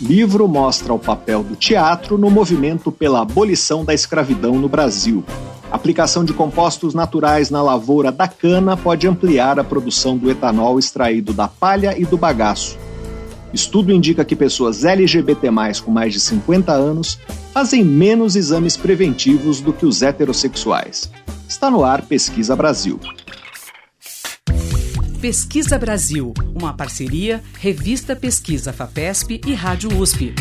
livro mostra o papel do teatro no movimento pela abolição da escravidão no Brasil. Aplicação de compostos naturais na lavoura da cana pode ampliar a produção do etanol extraído da palha e do bagaço. Estudo indica que pessoas LGBT+, com mais de 50 anos, fazem menos exames preventivos do que os heterossexuais. Está no ar Pesquisa Brasil. Pesquisa Brasil, uma parceria Revista Pesquisa FAPESP e Rádio USP.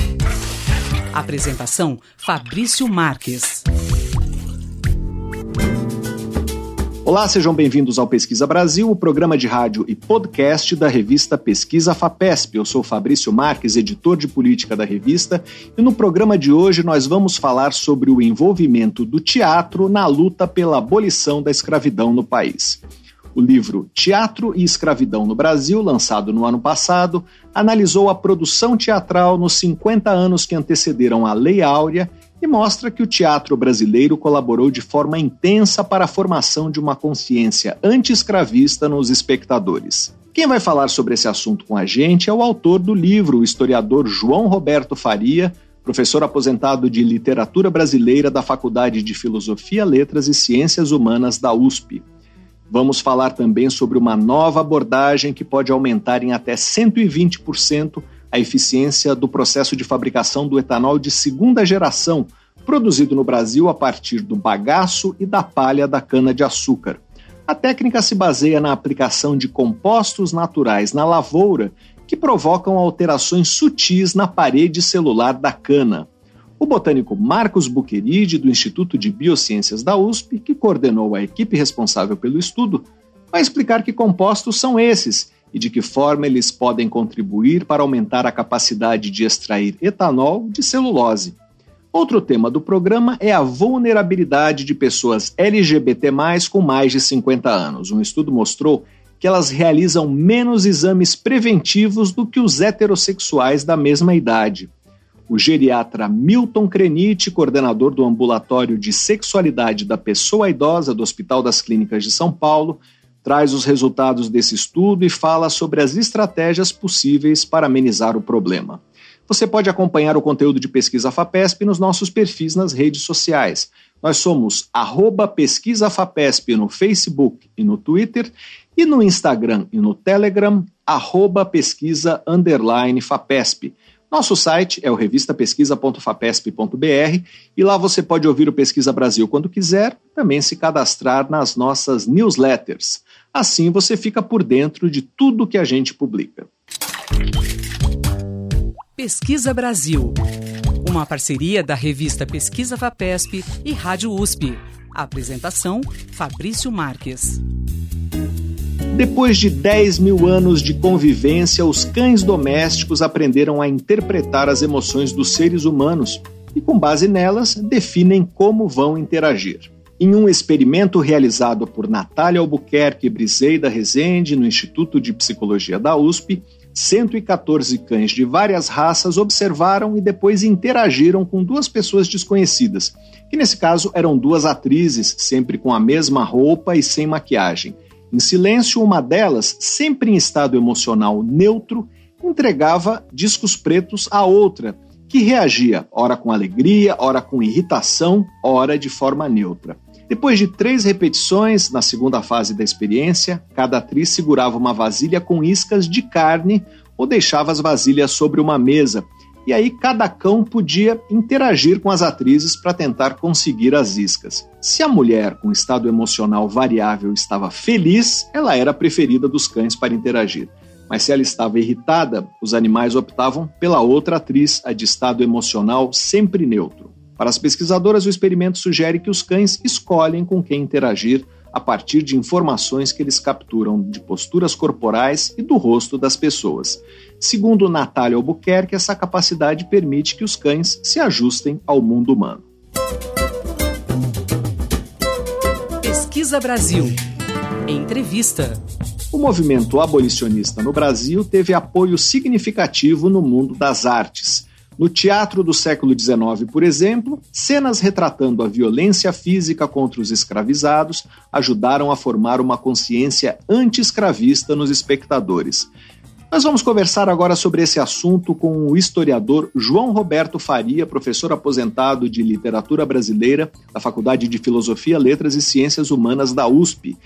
Apresentação Fabrício Marques. Olá, sejam bem-vindos ao Pesquisa Brasil, o programa de rádio e podcast da revista Pesquisa FAPESP. Eu sou Fabrício Marques, editor de política da revista, e no programa de hoje nós vamos falar sobre o envolvimento do teatro na luta pela abolição da escravidão no país. O livro Teatro e Escravidão no Brasil, lançado no ano passado, analisou a produção teatral nos 50 anos que antecederam a Lei Áurea e mostra que o teatro brasileiro colaborou de forma intensa para a formação de uma consciência anti-escravista nos espectadores. Quem vai falar sobre esse assunto com a gente é o autor do livro, o historiador João Roberto Faria, professor aposentado de literatura brasileira da Faculdade de Filosofia, Letras e Ciências Humanas da USP. Vamos falar também sobre uma nova abordagem que pode aumentar em até 120% a eficiência do processo de fabricação do etanol de segunda geração, produzido no Brasil a partir do bagaço e da palha da cana-de-açúcar. A técnica se baseia na aplicação de compostos naturais na lavoura que provocam alterações sutis na parede celular da cana. O botânico Marcos Buqueride, do Instituto de Biociências da USP, que coordenou a equipe responsável pelo estudo, vai explicar que compostos são esses e de que forma eles podem contribuir para aumentar a capacidade de extrair etanol de celulose. Outro tema do programa é a vulnerabilidade de pessoas LGBT, com mais de 50 anos. Um estudo mostrou que elas realizam menos exames preventivos do que os heterossexuais da mesma idade. O geriatra Milton Crenite, coordenador do ambulatório de sexualidade da pessoa idosa do Hospital das Clínicas de São Paulo, traz os resultados desse estudo e fala sobre as estratégias possíveis para amenizar o problema. Você pode acompanhar o conteúdo de Pesquisa FAPESP nos nossos perfis nas redes sociais. Nós somos arroba Pesquisa FAPESP no Facebook e no Twitter e no Instagram e no Telegram, arroba pesquisa underline FAPESP. Nosso site é o revistapesquisa.fapesp.br e lá você pode ouvir o Pesquisa Brasil quando quiser, também se cadastrar nas nossas newsletters. Assim você fica por dentro de tudo que a gente publica. Pesquisa Brasil, uma parceria da revista Pesquisa Vapesp e Rádio USP. apresentação: Fabrício Marques. Depois de 10 mil anos de convivência, os cães domésticos aprenderam a interpretar as emoções dos seres humanos e, com base nelas, definem como vão interagir. Em um experimento realizado por Natália Albuquerque Briseida Rezende no Instituto de Psicologia da USP, 114 cães de várias raças observaram e depois interagiram com duas pessoas desconhecidas, que nesse caso eram duas atrizes, sempre com a mesma roupa e sem maquiagem. Em silêncio, uma delas, sempre em estado emocional neutro, entregava discos pretos à outra, que reagia, ora com alegria, ora com irritação, ora de forma neutra. Depois de três repetições, na segunda fase da experiência, cada atriz segurava uma vasilha com iscas de carne ou deixava as vasilhas sobre uma mesa, e aí cada cão podia interagir com as atrizes para tentar conseguir as iscas. Se a mulher com estado emocional variável estava feliz, ela era a preferida dos cães para interagir. Mas se ela estava irritada, os animais optavam pela outra atriz, a de estado emocional sempre neutro. Para as pesquisadoras, o experimento sugere que os cães escolhem com quem interagir a partir de informações que eles capturam de posturas corporais e do rosto das pessoas. Segundo Natália Albuquerque, essa capacidade permite que os cães se ajustem ao mundo humano. Pesquisa Brasil. Entrevista. O movimento abolicionista no Brasil teve apoio significativo no mundo das artes. No teatro do século XIX, por exemplo, cenas retratando a violência física contra os escravizados ajudaram a formar uma consciência anti-escravista nos espectadores. Nós vamos conversar agora sobre esse assunto com o historiador João Roberto Faria, professor aposentado de literatura brasileira da Faculdade de Filosofia, Letras e Ciências Humanas da USP.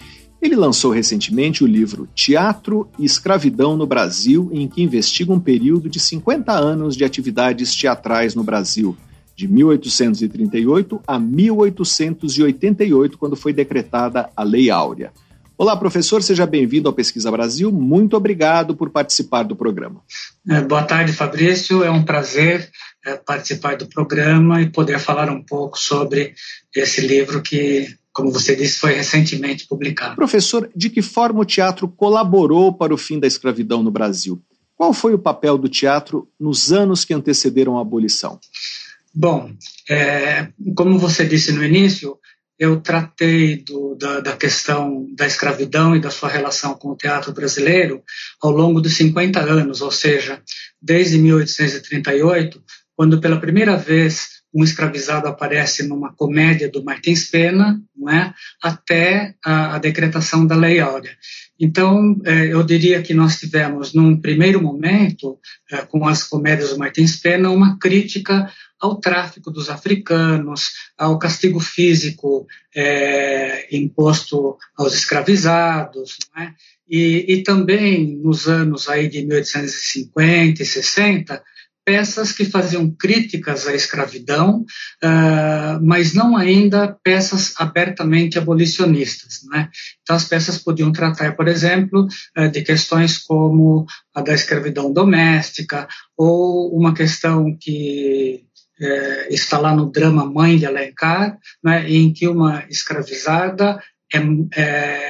Ele lançou recentemente o livro Teatro e Escravidão no Brasil, em que investiga um período de 50 anos de atividades teatrais no Brasil, de 1838 a 1888, quando foi decretada a Lei Áurea. Olá, professor, seja bem-vindo ao Pesquisa Brasil. Muito obrigado por participar do programa. É, boa tarde, Fabrício. É um prazer é, participar do programa e poder falar um pouco sobre esse livro que, como você disse, foi recentemente publicado. Professor, de que forma o teatro colaborou para o fim da escravidão no Brasil? Qual foi o papel do teatro nos anos que antecederam a abolição? Bom, é, como você disse no início, eu tratei do, da, da, questão da escravidão e da sua relação com o teatro brasileiro ao longo de 50 anos, ou seja, desde 1838, quando pela primeira vez um escravizado aparece numa comédia do Martins Pena, não é? até a, a decretação da Lei Áurea. Então, é, eu diria que nós tivemos, num primeiro momento, é, com as comédias do Martins Pena, uma crítica ao tráfico dos africanos, ao castigo físico é, imposto aos escravizados, é? e, e, também nos anos aí de 1850 e 60, peças que faziam críticas à escravidão, uh, mas não ainda peças abertamente abolicionistas. Né? Então, as peças podiam tratar, por exemplo, uh, de questões como a da escravidão doméstica, ou uma questão que é, está lá no drama Mãe de Alencar, né, em que uma escravizada é, é,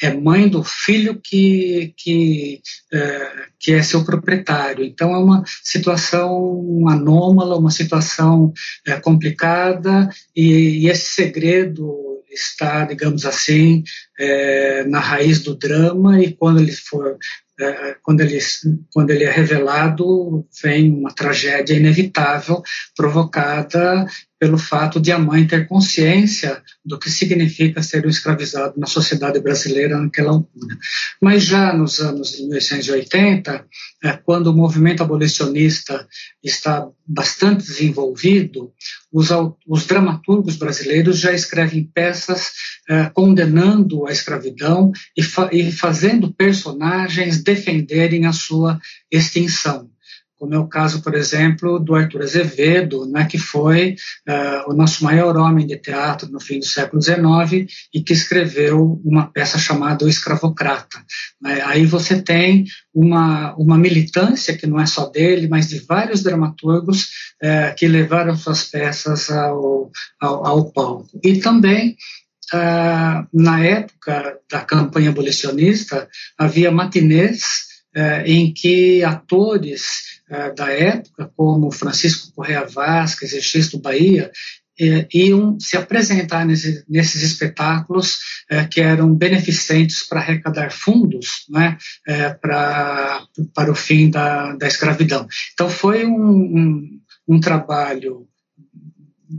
é mãe do filho que, que, é, que é seu proprietário. Então, é uma situação anômala, uma situação é, complicada, e, e, esse segredo está, digamos assim, é, na raiz do drama, e quando ele for é, quando ele, quando ele é revelado, vem uma tragédia inevitável provocada pelo fato de a mãe ter consciência do que significa ser um escravizado na sociedade brasileira naquela altura. Mas já nos anos de 1880, é, quando o movimento abolicionista está bastante desenvolvido, os, os dramaturgos brasileiros já escrevem peças é, condenando a escravidão e, fa e fazendo personagens defenderem a sua extinção como é o caso, por exemplo, do Arthur Azevedo, né, que foi uh, o nosso maior homem de teatro no fim do século XIX e que escreveu uma peça chamada O Escravocrata. Né. Aí você tem uma, uma militância, que não é só dele, mas de vários dramaturgos uh, que levaram suas peças ao, ao, ao palco. E também Uh, na época da campanha abolicionista, havia matinês em que atores é, da época, como Francisco Correa Vasquez e Xisto Bahia, é, iam se apresentar nesse, nesses espetáculos é, que eram beneficentes para arrecadar fundos né, é, pra, para o fim da, da escravidão. Então foi um, um, um trabalho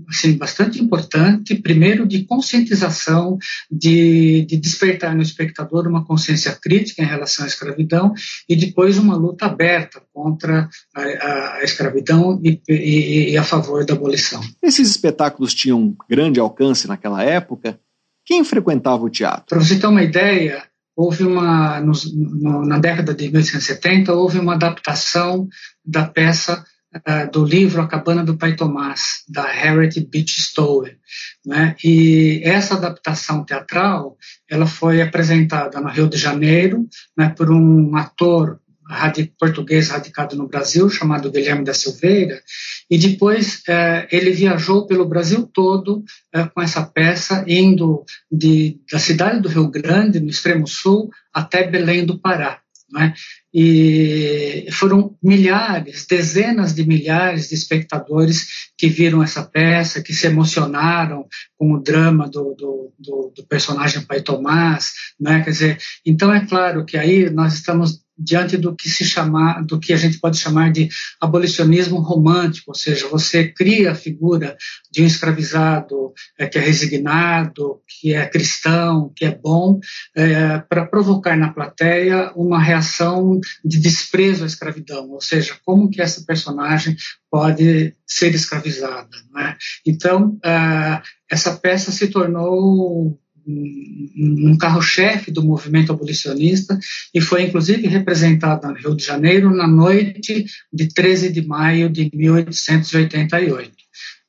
assim, bastante importante, primeiro de conscientização, de, de, despertar no espectador uma consciência crítica em relação à escravidão e depois uma luta aberta contra a, a, a escravidão e, e, e, a favor da abolição. Esses espetáculos tinham grande alcance naquela época. Quem frequentava o teatro? Para você ter uma ideia, houve uma no, no, na década de 1870 houve uma adaptação da peça do livro A Cabana do Pai Tomás, da Harriet Beach Stowe. Né? E essa adaptação teatral ela foi apresentada no Rio de Janeiro né, por um ator português radicado no Brasil, chamado Guilherme da Silveira, e depois eh, ele viajou pelo Brasil todo eh, com essa peça, indo de, da cidade do Rio Grande, no extremo sul, até Belém do Pará. Né? E foram milhares, dezenas de milhares de espectadores que viram essa peça, que se emocionaram com o drama do, do, do, do personagem Pai Tomás. Né? Quer dizer, então é claro que aí nós estamos diante do que se chamar, do que a gente pode chamar de abolicionismo romântico, ou seja, você cria a figura de um escravizado é, que é resignado, que é cristão, que é bom, é, para provocar na plateia uma reação de desprezo à escravidão, ou seja, como que essa personagem pode ser escravizada. Né? Então, uh, essa peça se tornou um carro-chefe do movimento abolicionista e foi inclusive representada no Rio de Janeiro na noite de 13 de maio de 1888.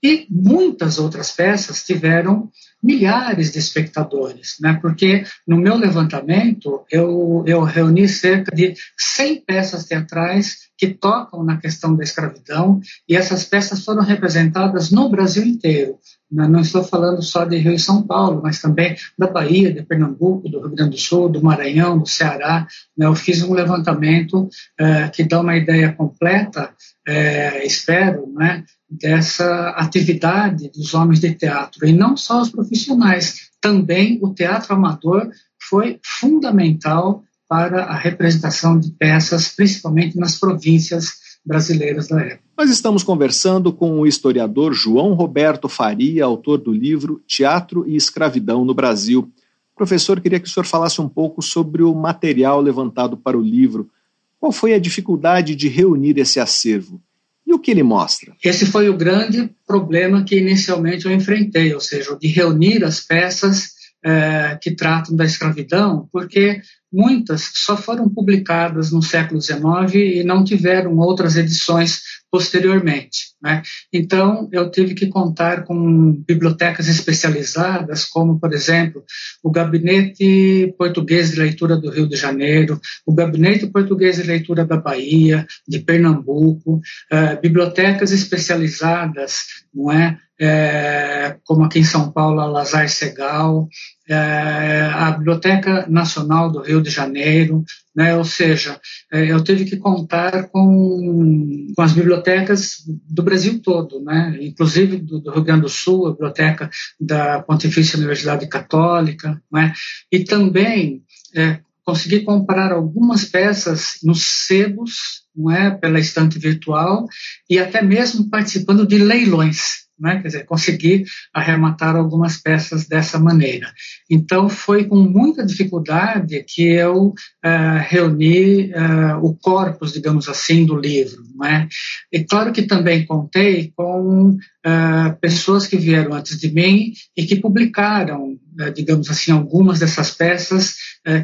E muitas outras peças tiveram milhares de espectadores, né? porque no meu levantamento eu, eu reuni cerca de 100 peças teatrais que tocam na questão da escravidão e essas peças foram representadas no Brasil inteiro. Não estou falando só de Rio e São Paulo, mas também da Bahia, de Pernambuco, do Rio Grande do Sul, do Maranhão, do Ceará. Né? Eu fiz um levantamento é, que dá uma ideia completa, é, espero, né? dessa atividade dos homens de teatro, e não só os profissionais, também o teatro amador foi fundamental para a representação de peças, principalmente nas províncias brasileiras da época. Nós estamos conversando com o historiador João Roberto Faria, autor do livro Teatro e Escravidão no Brasil. Professor, queria que o senhor falasse um pouco sobre o material levantado para o livro. Qual foi a dificuldade de reunir esse acervo? E o que ele mostra? Esse foi o grande problema que inicialmente eu enfrentei, ou seja, de reunir as peças é, que tratam da escravidão, porque muitas só foram publicadas no século XIX e não tiveram outras edições posteriormente. Né? Então, eu tive que contar com bibliotecas especializadas, como, por exemplo, o Gabinete Português de Leitura do Rio de Janeiro, o Gabinete Português de Leitura da Bahia, de Pernambuco, uh, bibliotecas especializadas, não é? É, como aqui em São Paulo, a Lazar Segal, é, a Biblioteca Nacional do Rio de Janeiro, né? ou seja, é, eu tive que contar com, com as bibliotecas do Brasil todo, né? inclusive do, do, Rio Grande do Sul, a biblioteca da Pontifícia Universidade Católica, né? e também é, consegui comprar algumas peças nos sebos, não é, pela estante virtual e até mesmo participando de leilões né? quer dizer, conseguir arrematar algumas peças dessa maneira. Então, foi com muita dificuldade que eu uh, reuni uh, o corpus, digamos assim, do livro. Não é? E claro que também contei com uh, pessoas que vieram antes de mim e que publicaram, digamos assim, algumas dessas peças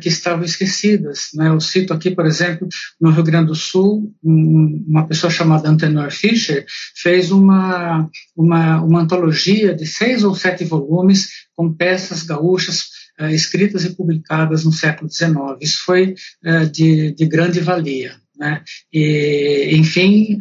que estavam esquecidas. Né? Eu cito aqui, por exemplo, no Rio Grande do Sul, um, uma pessoa chamada Antenor Fischer fez uma, uma uma, antologia de seis ou sete volumes com peças gaúchas uh, escritas e publicadas no século XIX. Isso foi uh, de, de, grande valia. Né? E, enfim,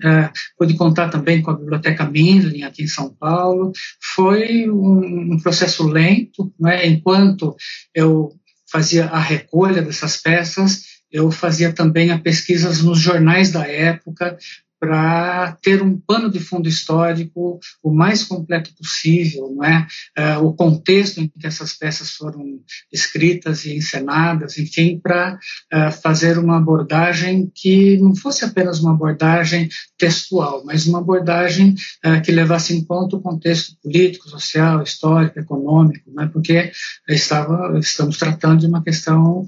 pude contar também com a Biblioteca Mindlin aqui em São Paulo. Foi um, um processo lento, né? enquanto eu fazia a recolha dessas peças, eu fazia também a pesquisas nos jornais da época, para ter um pano de fundo histórico o mais completo possível, não é? Uh, o contexto em que essas peças foram escritas e encenadas, enfim, para uh, fazer uma abordagem que não fosse apenas uma abordagem textual, mas uma abordagem uh, que levasse em conta o contexto político, social, histórico, econômico, não é? Porque estava, estamos tratando de uma questão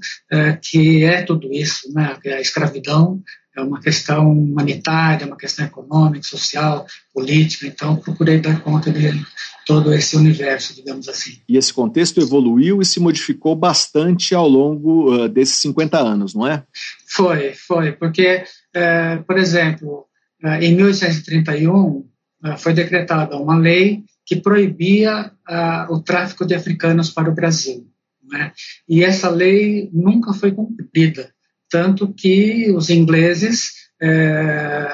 que é tudo isso, né? A escravidão é uma questão humanitária, uma questão econômica, social, política, então procurei dar conta de todo esse universo, digamos assim. E esse contexto evoluiu e se modificou bastante ao longo uh, desses 50 anos, não é? Foi, foi, porque, uh, por exemplo, uh, em 1831 foi decretada uma lei que proibia o tráfico de africanos para o Brasil. Né? E essa lei nunca foi cumprida tanto que os ingleses é,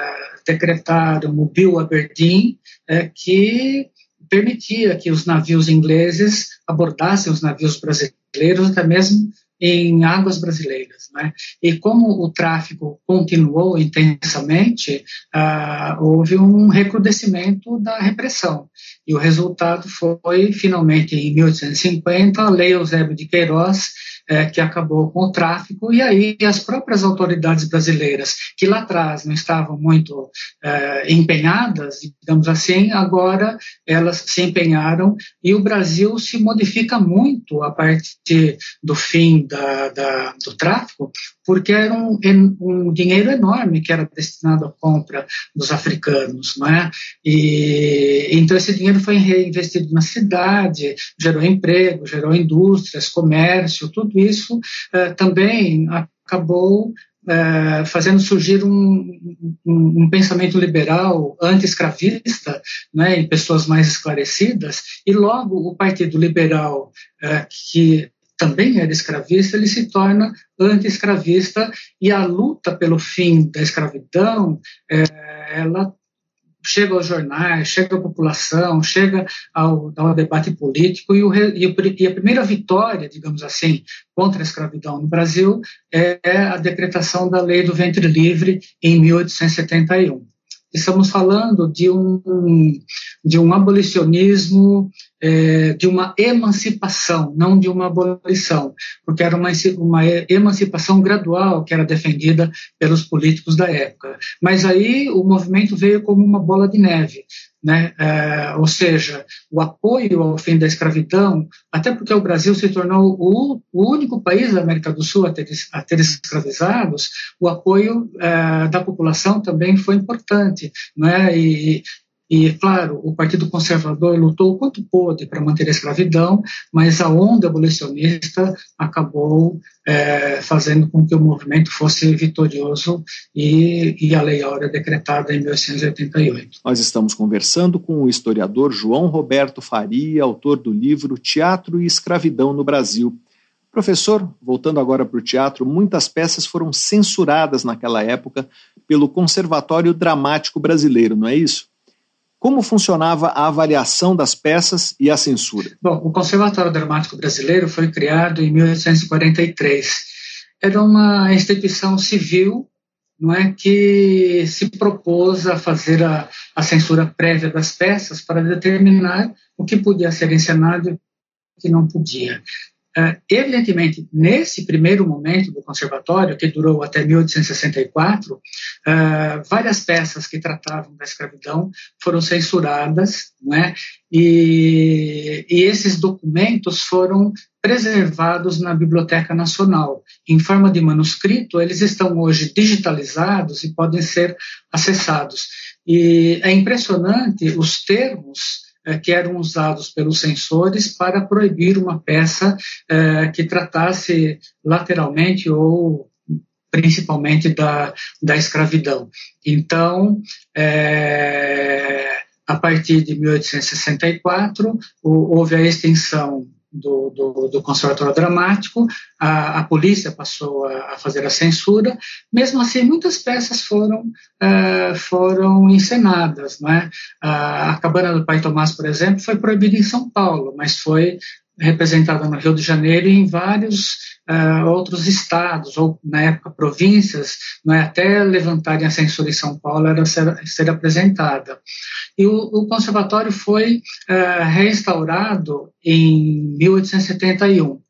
decretaram o Bill Aberdeen, é, que permitia que os navios ingleses abordassem os navios brasileiros, até mesmo em águas brasileiras. Né? E como o tráfico continuou intensamente, ah, houve um recrudescimento da repressão. E o resultado foi, finalmente, em 1850, a Lei Eusébio de Queiroz, é, que acabou com o tráfico, e aí as próprias autoridades brasileiras, que lá atrás não estavam muito é, empenhadas, digamos assim, agora elas se empenharam e o Brasil se modifica muito a partir do fim da, da, do tráfico, porque era um, um, dinheiro enorme que era destinado à compra dos africanos, não é? E então esse dinheiro foi reinvestido na cidade, gerou emprego, gerou indústrias, comércio, tudo isso eh, também acabou eh, fazendo surgir um, um, um pensamento liberal anti-escravista né, em pessoas mais esclarecidas, e logo o Partido Liberal, eh, que também era escravista, ele se torna anti-escravista e a luta pelo fim da escravidão, ela chega aos jornais, chega à população, chega ao, ao debate político e, o, e, a primeira vitória, digamos assim, contra a escravidão no Brasil é a decretação da lei do ventre livre em 1871. Estamos falando de um, de um abolicionismo, é, de uma emancipação, não de uma abolição, porque era uma, uma emancipação gradual que era defendida pelos políticos da época. Mas aí o movimento veio como uma bola de neve. Né? É, ou seja, o apoio ao fim da escravidão, até porque o Brasil se tornou o, o único país da América do Sul a ter, a ter escravizados, o apoio é, da população também foi importante. Né? E, e, claro, o Partido Conservador lutou o quanto pôde para manter a escravidão, mas a onda abolicionista acabou é, fazendo com que o movimento fosse vitorioso e, e a Lei Áurea decretada em 1888. Nós estamos conversando com o historiador João Roberto Faria, autor do livro Teatro e Escravidão no Brasil. Professor, voltando agora para o teatro, muitas peças foram censuradas naquela época pelo Conservatório Dramático Brasileiro, não é isso? Como funcionava a avaliação das peças e a censura? Bom, o Conservatório Dramático Brasileiro foi criado em 1843. Era uma instituição civil não é, que se propôs a fazer a, a censura prévia das peças para determinar o que podia ser encenado e o que não podia. Uh, evidentemente, nesse primeiro momento do conservatório, que durou até 1864, uh, várias peças que tratavam da escravidão foram censuradas, né? e, e esses documentos foram preservados na Biblioteca Nacional. Em forma de manuscrito, eles estão hoje digitalizados e podem ser acessados. E é impressionante os termos é, que eram usados pelos censores para proibir uma peça é, que tratasse lateralmente ou principalmente da, da escravidão. Então, é, a partir de 1864, houve a extensão do, do, do Conservatório Dramático, a, a polícia passou a, a, fazer a censura, mesmo assim muitas peças foram, uh, foram encenadas. Não é? a, a Cabana do Pai Tomás, por exemplo, foi proibida em São Paulo, mas foi representada no Rio de Janeiro e em vários uh, outros estados, ou na época províncias, não é? até levantarem a censura em São Paulo era ser, ser apresentada. E o, o conservatório foi uh, restaurado em 1871.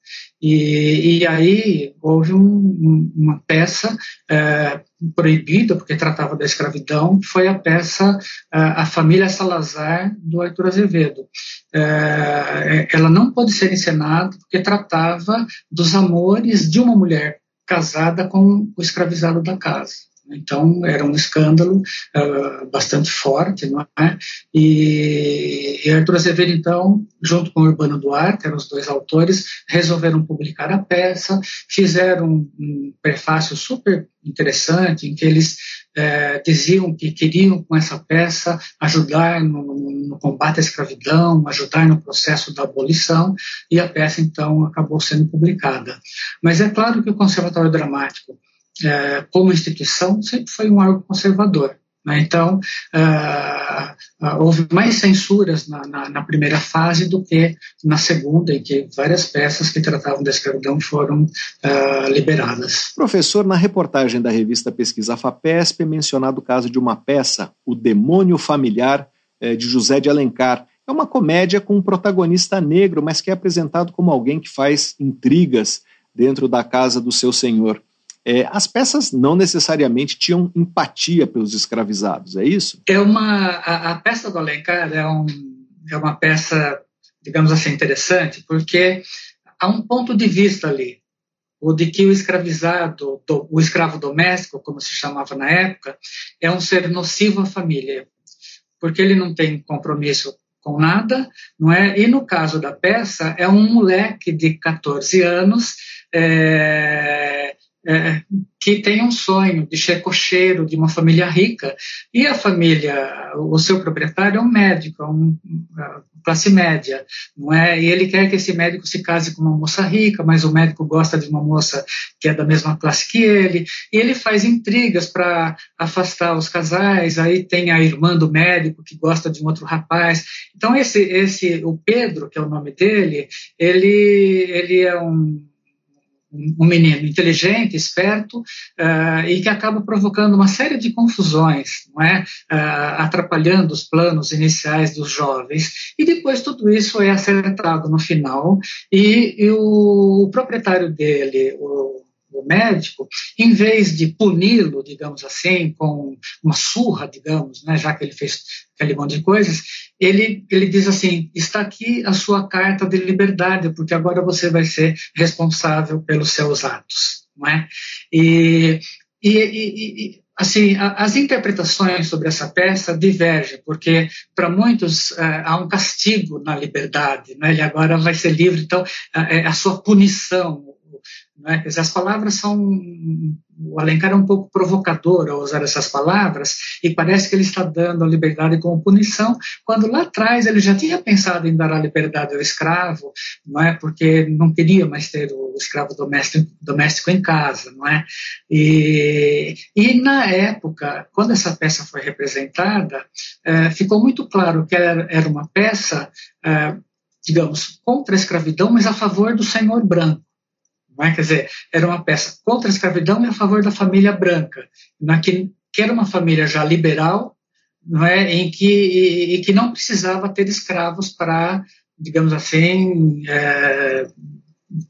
E, e aí houve um, uma peça é, proibida, porque tratava da escravidão, foi a peça é, A Família Salazar, do Arthur Azevedo. É, ela não pode ser encenada porque tratava dos amores de uma mulher casada com o escravizado da casa. Então, era um escândalo uh, bastante forte, não é? E, e Arthur Azevedo, então, junto com Urbano Duarte, eram os dois autores, resolveram publicar a peça, fizeram um, prefácio super interessante, em que eles uh, diziam que queriam, com essa peça, ajudar no, no combate à escravidão, ajudar no processo da abolição, e a peça, então, acabou sendo publicada. Mas é claro que o Conservatório Dramático é, como instituição, sempre foi um órgão conservador. Né? Então, uh, uh, houve mais censuras na, na, na, primeira fase do que na segunda, em que várias peças que tratavam da escravidão foram uh, liberadas. Professor, na reportagem da revista Pesquisa FAPESP é mencionado o caso de uma peça, O Demônio Familiar, de José de Alencar. É uma comédia com um protagonista negro, mas que é apresentado como alguém que faz intrigas dentro da casa do seu senhor. É, as peças não necessariamente tinham empatia pelos escravizados, é isso? É uma a, a peça do Alencar é, um, é uma peça, digamos assim, interessante, porque há um ponto de vista ali, o de que o escravizado, o escravo doméstico, como se chamava na época, é um ser nocivo à família, porque ele não tem compromisso com nada, não é? E no caso da peça, é um moleque de 14 anos é, é, que tem um sonho de ser cocheiro de uma família rica e a família, o seu proprietário é um médico, é um, classe média, não é? E ele quer que esse médico se case com uma moça rica, mas o médico gosta de uma moça que é da mesma classe que ele, e ele faz intrigas para afastar os casais. Aí tem a irmã do médico que gosta de um outro rapaz. Então esse, esse, o Pedro, que é o nome dele, ele, ele é um um menino inteligente, esperto, uh, e que acaba provocando uma série de confusões, não é? Uh, atrapalhando os planos iniciais dos jovens. E depois tudo isso é acertado no final, e, e o, proprietário dele, o, o médico, em vez de puni-lo, digamos assim, com uma surra, digamos, né, já que ele fez aquele monte de coisas, ele, ele diz assim: está aqui a sua carta de liberdade, porque agora você vai ser responsável pelos seus atos. Não é? e, e, e assim, as interpretações sobre essa peça divergem, porque para muitos é, há um castigo na liberdade, né? ele agora vai ser livre, então é, é a sua punição, né? Dizer, as palavras são. O Alencar é um pouco provocador ao usar essas palavras, e parece que ele está dando a liberdade como punição, quando lá atrás ele já tinha pensado em dar a liberdade ao escravo, não é? porque não queria mais ter o escravo doméstico, doméstico em casa. Não é? E, e na época, quando essa peça foi representada, é, ficou muito claro que era, era uma peça. É, digamos, contra a escravidão, mas a favor do senhor branco. É? Quer dizer, era uma peça contra a escravidão e a favor da família branca, né? que, que era uma família já liberal, não é? em que, e, e que não precisava ter escravos para, digamos assim, é,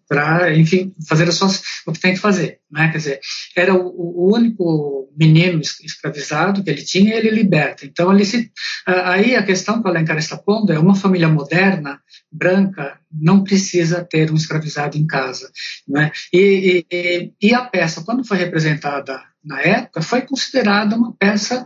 para, enfim, fazer as suas, o que tem que fazer. Né? Quer dizer, era o, o, único menino escravizado que ele tinha ele liberta. Então, ali se, aí a questão que o Alencar está pondo é uma família moderna, branca, não precisa ter um escravizado em casa. Né? E, e, e a peça, quando foi representada na época, foi considerada uma peça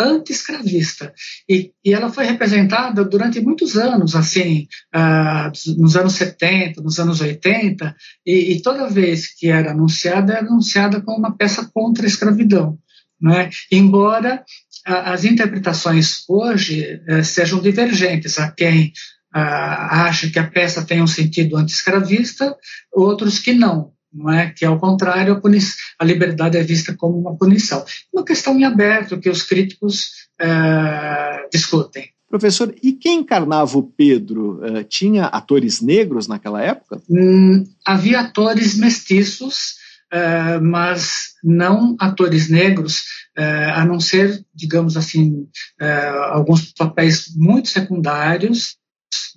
anti-escravista. E, e, ela foi representada durante muitos anos, assim, uh, nos anos 70, nos anos 80, e, e, toda vez que era anunciada, era anunciada como uma peça contra a escravidão. Né? Embora uh, as interpretações hoje uh, sejam divergentes. Há quem ah, acha que a peça tem um sentido anti-escravista, outros que não não é? que ao contrário a, a, liberdade é vista como uma punição. Uma questão em aberto que os críticos é, discutem. Professor, e quem encarnava o Pedro? Uh, tinha atores negros naquela época? Hum, havia atores mestiços, uh, mas não atores negros, uh, a não ser, digamos assim, alguns papéis muito secundários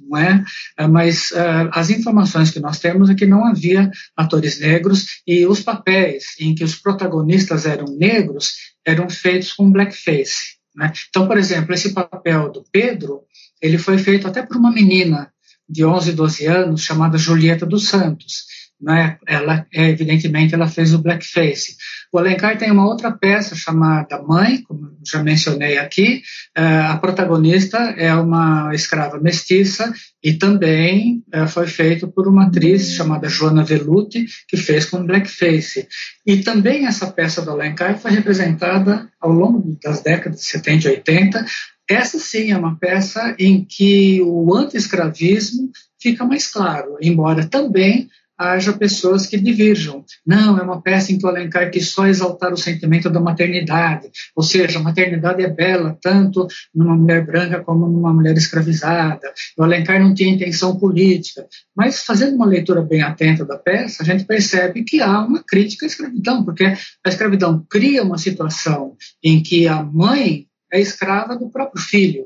não é? Mas uh, as informações que nós temos é que não havia atores negros e os papéis em que os protagonistas eram negros eram feitos com blackface. Né? Então, por exemplo, esse papel do Pedro, ele foi feito até por uma menina de 11, 12 anos chamada Julieta dos Santos né? Ela, evidentemente, ela fez o blackface. O Alencar tem uma outra peça chamada Mãe, como já mencionei aqui. Uh, a protagonista é uma escrava mestiça e também uh, foi feito por uma atriz chamada Joana Veluti, que fez com blackface. E também essa peça do Alencar foi representada ao longo das décadas de 70 e 80. Essa sim é uma peça em que o anti-escravismo fica mais claro, embora também haja pessoas que divirjam. Não, é uma peça em que o Alencar quis só exaltar o sentimento da maternidade, ou seja, a maternidade é bela tanto numa mulher branca como numa mulher escravizada. O Alencar não tinha intenção política. Mas fazendo uma leitura bem atenta da peça, a gente percebe que há uma crítica à escravidão, porque a escravidão cria uma situação em que a mãe é escrava do próprio filho.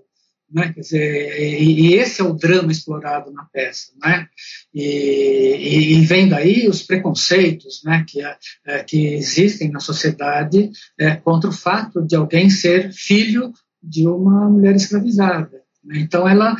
Né? Quer dizer, e, e, esse é o drama explorado na peça. Né? E, e vem daí os preconceitos né, que, é, que existem na sociedade é, contra o fato de alguém ser filho de uma mulher escravizada. Né? Então, ela,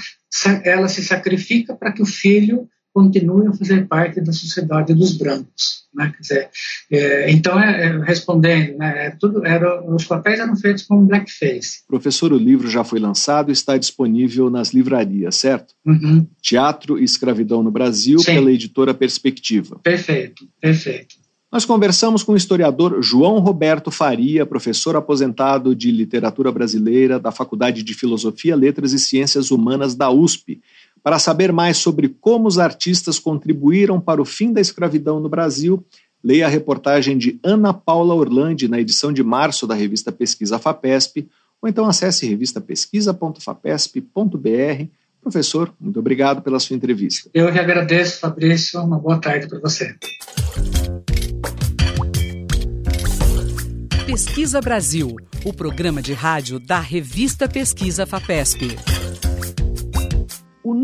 ela se sacrifica para que o filho continue a fazer parte da sociedade dos brancos. Né? Dizer, é, então, é, é, respondendo, né, é tudo, era, os papéis eram feitos com blackface. Professor, o livro já foi lançado e está disponível nas livrarias, certo? Uhum. Teatro e Escravidão no Brasil, Sim. pela editora Perspectiva. Perfeito, perfeito. Nós conversamos com o historiador João Roberto Faria, professor aposentado de literatura brasileira da Faculdade de Filosofia, Letras e Ciências Humanas da USP, para saber mais sobre como os artistas contribuíram para o fim da escravidão no Brasil, leia a reportagem de Ana Paula Orlandi na edição de março da revista Pesquisa FAPESP, ou então acesse revistapesquisa.fapesp.br. Professor, muito obrigado pela sua entrevista. Eu que agradeço, Fabrício. Uma boa tarde para você. Pesquisa Brasil, o programa de rádio da revista Pesquisa FAPESP.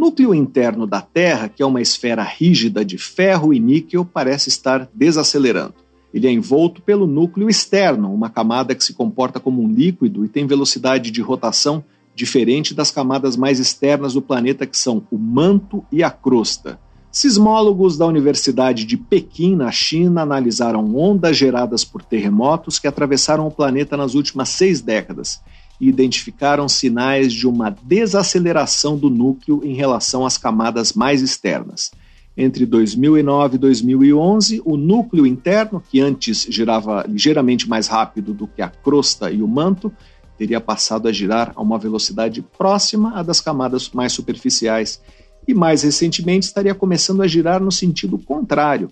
Núcleo interno da Terra, que é uma esfera rígida de ferro e níquel, parece estar desacelerando. Ele é envolto pelo núcleo externo, uma camada que se comporta como um líquido e tem velocidade de rotação diferente das camadas mais externas do planeta, que são o manto e a crosta. Sismólogos da Universidade de Pequim, na China, analisaram ondas geradas por terremotos que atravessaram o planeta nas últimas seis décadas e identificaram sinais de uma desaceleração do núcleo em relação às camadas mais externas. Entre 2009 e 2011, o núcleo interno, que antes girava ligeiramente mais rápido do que a crosta e o manto, teria passado a girar a uma velocidade próxima à das camadas mais superficiais e, mais recentemente, estaria começando a girar no sentido contrário.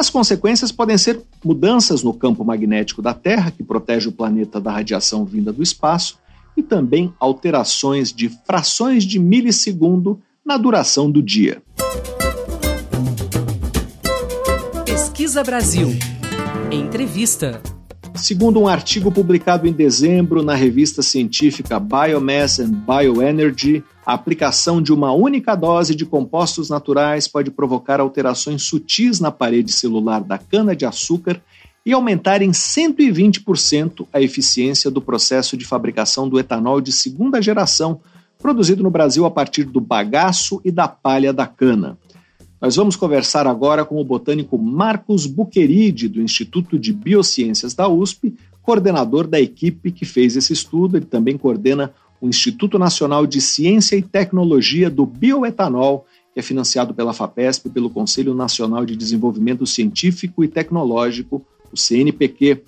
As consequências podem ser mudanças no campo magnético da Terra, que protege o planeta da radiação vinda do espaço, e também alterações de frações de milissegundo na duração do dia. Pesquisa Brasil. Entrevista. Segundo um artigo publicado em dezembro na revista científica Biomass and Bioenergy, a aplicação de uma única dose de compostos naturais pode provocar alterações sutis na parede celular da cana-de-açúcar e aumentar em 120% a eficiência do processo de fabricação do etanol de segunda geração, produzido no Brasil a partir do bagaço e da palha da cana. Nós vamos conversar agora com o botânico Marcos Buqueride, do Instituto de Biociências da USP, coordenador da equipe que fez esse estudo. Ele também coordena o Instituto Nacional de Ciência e Tecnologia do Bioetanol, que é financiado pela FAPESP e pelo Conselho Nacional de Desenvolvimento Científico e Tecnológico, o CNPq.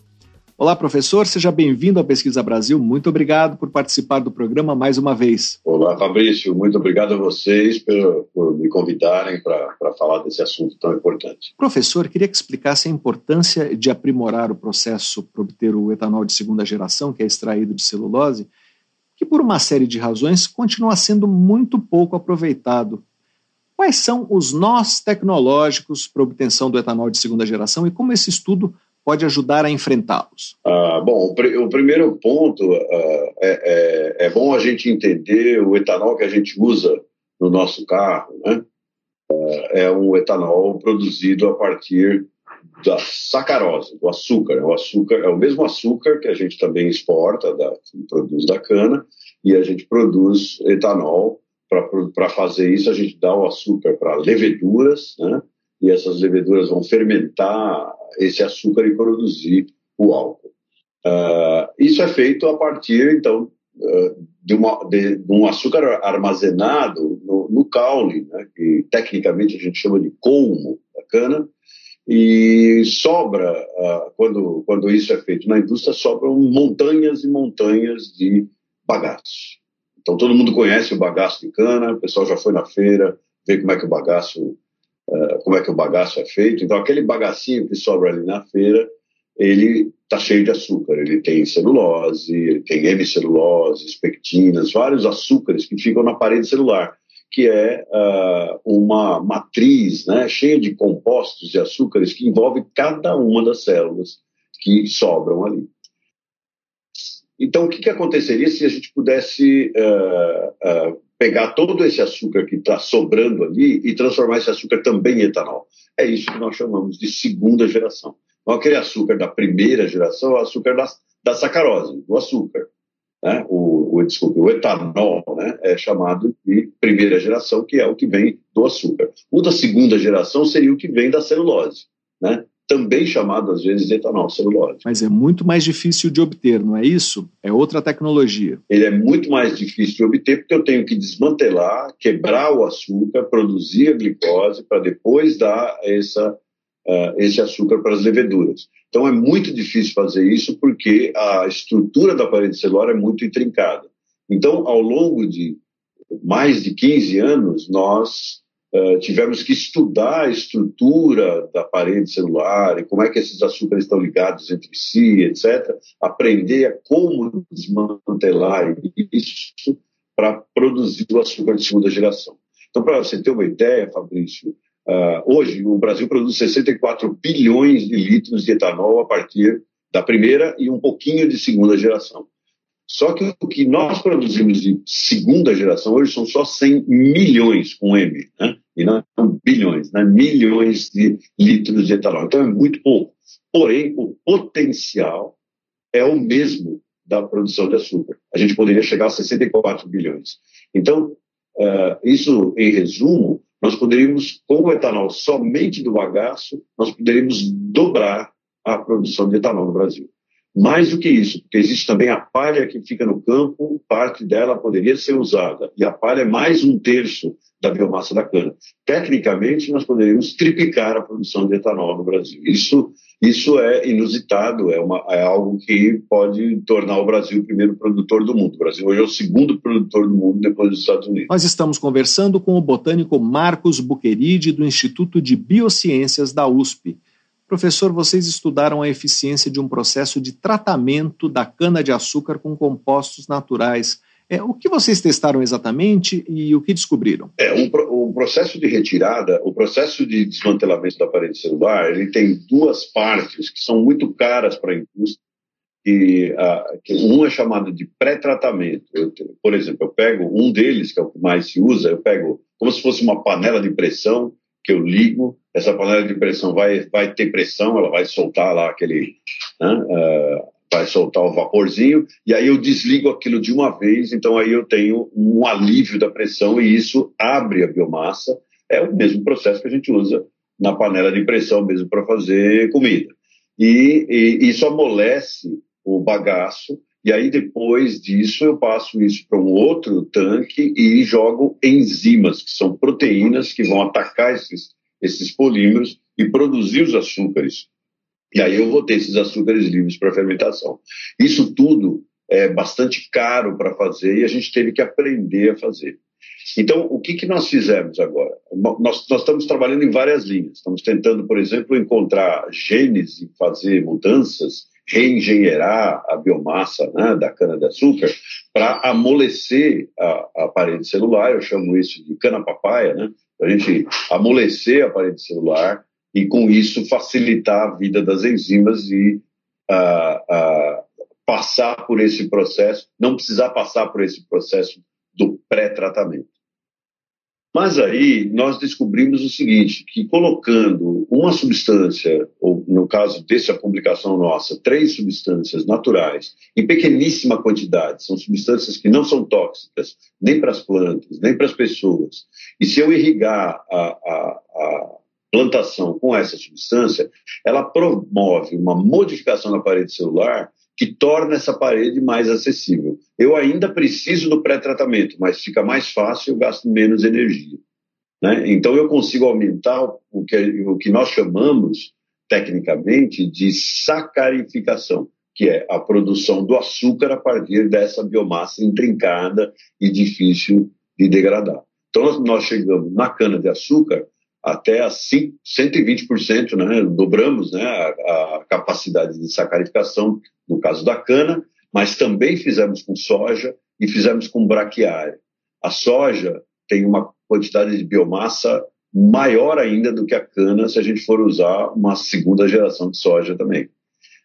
Olá, professor, seja bem-vindo à Pesquisa Brasil. Muito obrigado por participar do programa mais uma vez. Olá, Fabrício. Muito obrigado a vocês por, por me convidarem para falar desse assunto tão importante. Professor, queria que explicasse a importância de aprimorar o processo para obter o etanol de segunda geração, que é extraído de celulose, que por uma série de razões continua sendo muito pouco aproveitado Quais são os nós tecnológicos para obtenção do etanol de segunda geração e como esse estudo pode ajudar a enfrentá-los? Ah, bom, o, primeiro ponto ah, é, é, é, bom a gente entender o etanol que a gente usa no nosso carro, né? Ah, é um etanol produzido a partir da sacarose, do açúcar. O açúcar é o mesmo açúcar que a gente também exporta, da, que produz da cana, e a gente produz etanol. Para fazer isso, a gente dá o açúcar para leveduras, né? E essas leveduras vão fermentar esse açúcar e produzir o álcool. Uh, isso é feito a partir, então, uh, de, uma, de, de, um açúcar armazenado no, no caule, né, que tecnicamente a gente chama de colmo da cana, e sobra, uh, quando, quando isso é feito na indústria, sobram montanhas e montanhas de bagaços. Então todo mundo conhece o bagaço de cana, o pessoal já foi na feira, ver como é que o bagaço como é que o bagaço é feito. Então, aquele bagacinho que sobra ali na feira, ele está cheio de açúcar. Ele tem celulose, ele tem hemicelulose, pectinas, vários açúcares que ficam na parede celular, que é uh, uma matriz né, cheia de compostos de açúcares que envolve cada uma das células que sobram ali. Então, o que, que aconteceria se a gente pudesse uh, uh, pegar todo esse açúcar que está sobrando ali e transformar esse açúcar também em etanol? É isso que nós chamamos de segunda geração. Então, aquele açúcar da primeira geração é o açúcar da, da sacarose, do açúcar. Né? O, o, desculpe, o etanol né? é chamado de primeira geração, que é o que vem do açúcar. O da segunda geração seria o que vem da celulose, né? Também chamado às vezes de etanol celulose. Mas é muito mais difícil de obter, não é isso? É outra tecnologia. Ele é muito mais difícil de obter porque eu tenho que desmantelar, quebrar o açúcar, produzir a glicose para depois dar essa uh, esse açúcar para as leveduras. Então é muito difícil fazer isso porque a estrutura da parede celular é muito intrincada. Então, ao longo de mais de 15 anos, nós uh, tivemos que estudar a estrutura da parede celular e como é que esses açúcares estão ligados entre si, etc. Aprender a como desmantelar isso para produzir o açúcar de segunda geração. Então, para você ter uma ideia, Fabrício, Uh, hoje, o Brasil produz 64 bilhões de litros de etanol a partir da primeira e um pouquinho de segunda geração. Só que o que nós produzimos de segunda geração hoje são só 100 milhões com M, né? E não bilhões, né? milhões de litros de etanol. Então é muito pouco. Porém, o potencial é o mesmo da produção de açúcar. A gente poderia chegar a 64 bilhões. Então, uh, isso, em resumo, nós poderíamos, com o etanol somente do bagaço, nós poderíamos dobrar a produção de etanol no Brasil. Mais do que isso, porque existe também a palha que fica no campo, parte dela poderia ser usada, e a palha é mais um terço da biomassa da cana. Tecnicamente, nós poderíamos triplicar a produção de etanol no Brasil. Isso isso é inusitado, é, uma, é algo que pode tornar o Brasil o primeiro produtor do mundo. O Brasil hoje é o segundo produtor do mundo depois dos Estados Unidos. Nós estamos conversando com o botânico Marcos Buqueride, do Instituto de Biociências da USP. Professor, vocês estudaram a eficiência de um processo de tratamento da cana-de-açúcar com compostos naturais é, o que vocês testaram exatamente e o que descobriram? É, um, o processo de retirada, o processo de desmantelamento da parede celular, ele tem duas partes que são muito caras para a indústria. E, que um é chamado de pré-tratamento. Por exemplo, eu pego um deles, que é o que mais se usa, eu pego como se fosse uma panela de pressão que eu ligo, essa panela de pressão vai, vai ter pressão, ela vai soltar lá aquele, né, uh, vai soltar o vaporzinho, e aí eu desligo aquilo de uma vez, então aí eu tenho um alívio da pressão e isso abre a biomassa. É o mesmo processo que a gente usa na panela de pressão mesmo para fazer comida. E, e isso amolece o bagaço, e aí depois disso eu passo isso para um outro tanque e jogo enzimas, que são proteínas que vão atacar esses, esses polímeros e produzir os açúcares e aí eu vou ter esses açúcares livres para fermentação. Isso tudo é bastante caro para fazer e a gente teve que aprender a fazer. Então, o que, que nós fizemos agora? Nós, nós estamos trabalhando em várias linhas. Estamos tentando, por exemplo, encontrar genes e fazer mudanças, reengenheirar a biomassa né, da cana-de-açúcar para amolecer a, a, parede celular. Eu chamo isso de cana-papaya, né? Para a gente amolecer a parede celular e com isso facilitar a vida das enzimas e passar por esse processo, não precisar passar por esse processo do pré-tratamento. Mas aí nós descobrimos o seguinte, que colocando uma substância, ou no caso dessa publicação nossa, três substâncias naturais, em pequeníssima quantidade, são substâncias que não são tóxicas, nem para as plantas, nem para as pessoas, e se eu irrigar a, a, a plantação com essa substância, ela promove uma modificação na parede celular que torna essa parede mais acessível. Eu ainda preciso do pré-tratamento, mas fica mais fácil, eu gasto menos energia. Né? Então eu consigo aumentar o que, o que nós chamamos tecnicamente de sacarificação, que é a produção do açúcar a partir dessa biomassa intrincada e difícil de degradar. Então nós chegamos na cana de açúcar até a 120%, né? dobramos né? A, a, capacidade de sacarificação no caso da cana, mas também fizemos com soja e fizemos com braquiária. A soja tem uma quantidade de biomassa maior ainda do que a cana se a gente for usar uma segunda geração de soja também.